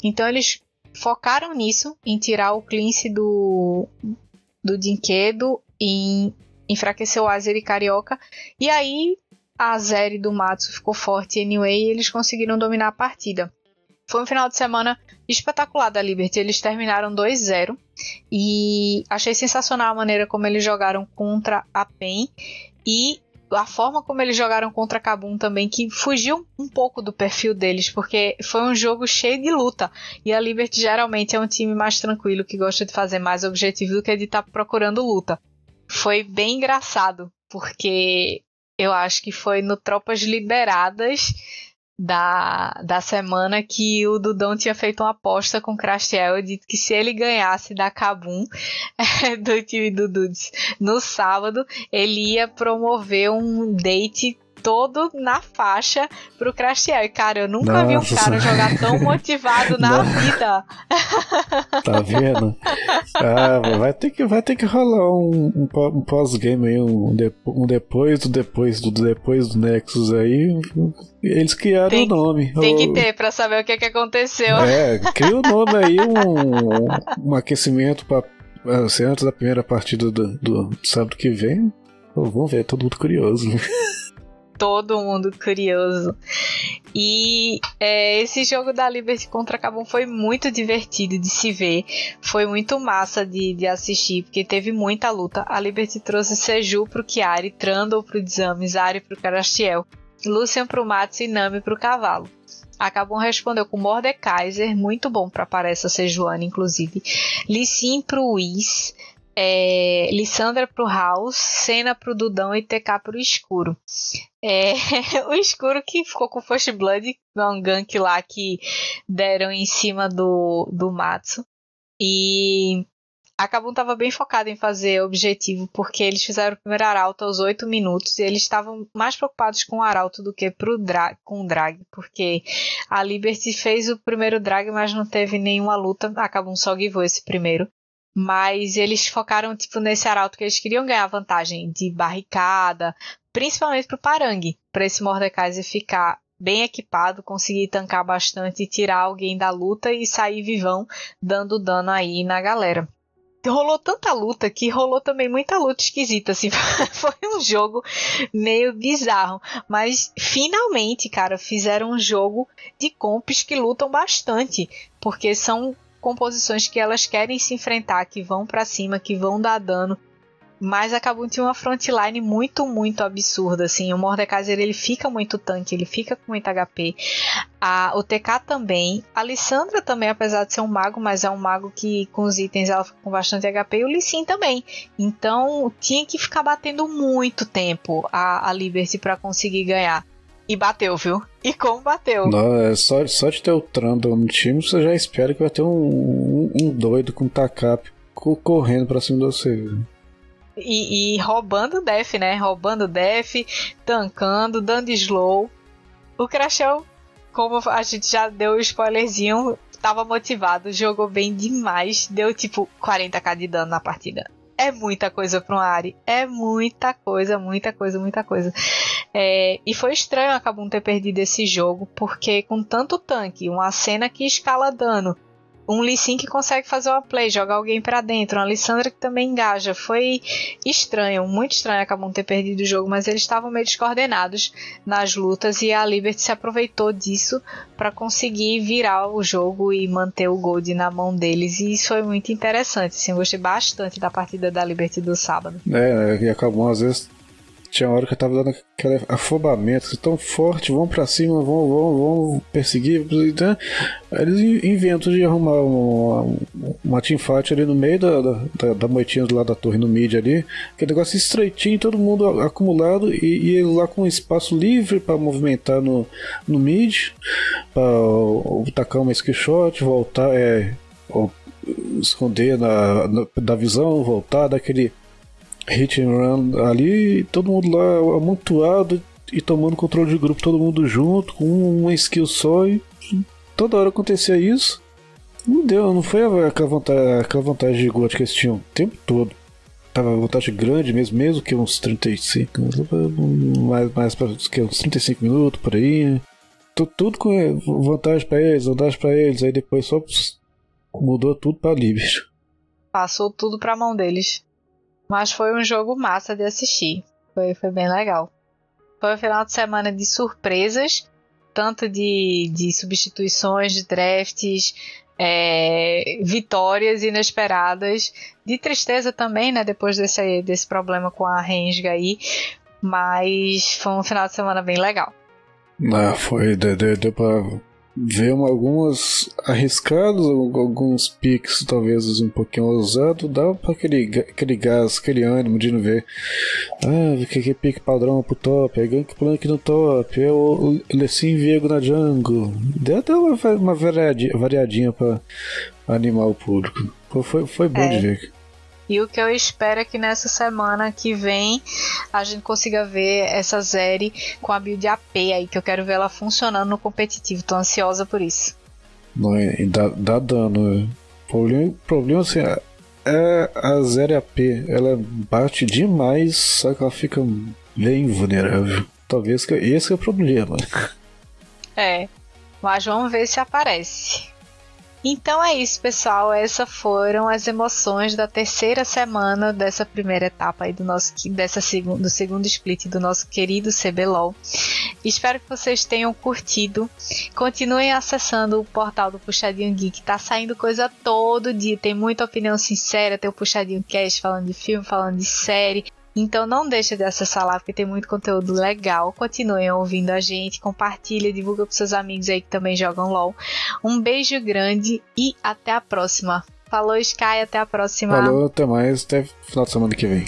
Então eles focaram nisso, em tirar o cleanse do, do Dinquedo, em enfraqueceu Azer e Carioca. E aí a Zeri do Matsu ficou forte anyway e eles conseguiram dominar a partida. Foi um final de semana espetacular da Liberty. Eles terminaram 2-0 e achei sensacional a maneira como eles jogaram contra a PEN e a forma como eles jogaram contra a Kabum também, que fugiu um pouco do perfil deles, porque foi um jogo cheio de luta. E a Liberty geralmente é um time mais tranquilo, que gosta de fazer mais objetivo do que de estar tá procurando luta foi bem engraçado, porque eu acho que foi no Tropas Liberadas da, da semana que o Dudão tinha feito uma aposta com o Crashel de que se ele ganhasse da Kabum do time do Dudes no sábado, ele ia promover um date todo na faixa pro Crashiel. Cara, eu nunca Nossa, vi um cara jogar tão motivado na vida. Tá vendo? Ah, vai ter que, vai ter que rolar um, um, um pós-game aí, um, de, um depois do depois do depois do Nexus aí. Eles criaram o nome. Tem que ter pra saber o que, que aconteceu. É, cria o nome aí, um, um aquecimento pra, assim, antes da primeira partida do, do sábado que vem. Vamos ver, todo mundo curioso todo mundo curioso. E é, esse jogo da Liberty contra Cabum foi muito divertido de se ver. Foi muito massa de, de assistir, porque teve muita luta. A Liberty trouxe Seju pro Chiari, Trundle pro Dzami, Zari pro Carastiel, Lucian pro Matsu e Nami pro Cavalo. A Kabum respondeu com Mordekaiser, muito bom para parecer Sejuani, inclusive. Lissin pro Whis, é, Lissandra pro House, Senna pro Dudão e TK pro Escuro. É, o Escuro que ficou com First Blood, um gank lá que deram em cima do, do Matsu. E a Kabum estava bem focada em fazer objetivo, porque eles fizeram o primeiro arauto aos 8 minutos e eles estavam mais preocupados com o arauto do que pro com o drag, porque a Liberty fez o primeiro drag, mas não teve nenhuma luta. A Kabum só guivou esse primeiro. Mas eles focaram tipo nesse arauto que eles queriam ganhar vantagem de barricada, principalmente pro Parangue, para esse Mordekaiser ficar bem equipado, conseguir tancar bastante, tirar alguém da luta e sair vivão, dando dano aí na galera rolou tanta luta que rolou também muita luta esquisita, assim. Foi um jogo meio bizarro. Mas finalmente, cara, fizeram um jogo de comps que lutam bastante. Porque são composições que elas querem se enfrentar, que vão para cima, que vão dar dano. Mas acabou tinha uma frontline muito, muito absurda, assim. O Mordekaiser, ele fica muito tanque, ele fica com muito HP. A, o TK também. A Lissandra também, apesar de ser um mago, mas é um mago que com os itens ela fica com bastante HP. E o Lissin também. Então, tinha que ficar batendo muito tempo a, a Liberty para conseguir ganhar. E bateu, viu? E como bateu? Não, é só, só de ter o Trundle no time, você já espera que vai ter um, um, um doido com tacap correndo pra cima de você. Viu? E, e, roubando def, né? Roubando def, tancando, dando slow. O Crashel, como a gente já deu o spoilerzinho, tava motivado, jogou bem demais, deu tipo 40k de dano na partida. É muita coisa pra um Ari. É muita coisa, muita coisa, muita coisa. É, e foi estranho a Kabum ter perdido esse jogo, porque com tanto tanque, uma cena que escala dano, um Lee Sin que consegue fazer uma play, jogar alguém para dentro, uma Lissandra que também engaja. Foi estranho, muito estranho acabam ter perdido o jogo, mas eles estavam meio descoordenados nas lutas e a Liberty se aproveitou disso para conseguir virar o jogo e manter o Gold na mão deles. E isso foi muito interessante. Assim, eu gostei bastante da partida da Liberty do sábado. É, e acabou às vezes tinha hora que eu tava dando aquele afobamento tão forte, vão para cima, vão, vão, vão perseguir. Então, eles inventam de arrumar uma, uma teamfight ali no meio da, da, da moitinha do lado da torre, no mid ali. Aquele negócio estreitinho, todo mundo acumulado e, e ele lá com espaço livre para movimentar no, no mid, para tacar uma skill shot, voltar, é, esconder na, na, da visão, voltar, daquele hit and run ali, todo mundo lá amontoado e tomando controle de grupo, todo mundo junto, com uma skill só e toda hora acontecia isso. Não deu, não foi aquela vantagem, aquela vantagem de gold que eles tinham o tempo todo. Tava vantagem grande mesmo, mesmo que uns 35, mais, mais para que uns 35 minutos por aí. Tudo com vantagem para eles, vantagem para eles, aí depois só mudou tudo para Liber. Passou tudo para mão deles. Mas foi um jogo massa de assistir. Foi, foi bem legal. Foi um final de semana de surpresas, tanto de, de substituições, de drafts, é, vitórias inesperadas, de tristeza também, né? Depois desse, desse problema com a Rensga aí. Mas foi um final de semana bem legal. Ah, foi, deu, deu, deu pra ver algumas arriscados, alguns picks talvez um pouquinho ousados, dá para aquele, aquele gás, aquele ânimo de não ver. Ah, que, que pique padrão pro top, é gank plank no top, é o Lessin Viego na jungle. Deu até uma, uma variadinha, variadinha para animar o público. Foi, foi bom é. de ver. E o que eu espero é que nessa semana que vem a gente consiga ver essa série com a build AP aí, que eu quero ver ela funcionando no competitivo. Tô ansiosa por isso. Não, é, dá, dá dano. É. Problema, problema assim, é, é a Zero AP, ela bate demais, só que ela fica bem vulnerável. Talvez que esse é o problema. É, mas vamos ver se aparece. Então é isso, pessoal. Essas foram as emoções da terceira semana dessa primeira etapa aí do nosso dessa segundo, do segundo split do nosso querido CBLOL. Espero que vocês tenham curtido. Continuem acessando o portal do Puxadinho Geek, tá saindo coisa todo dia. Tem muita opinião sincera, tem o Puxadinho Cast falando de filme, falando de série. Então não deixe de acessar lá porque tem muito conteúdo legal. Continuem ouvindo a gente, compartilha, divulga para seus amigos aí que também jogam LOL. Um beijo grande e até a próxima. Falou, Sky, até a próxima. Falou, até mais, até final de semana que vem.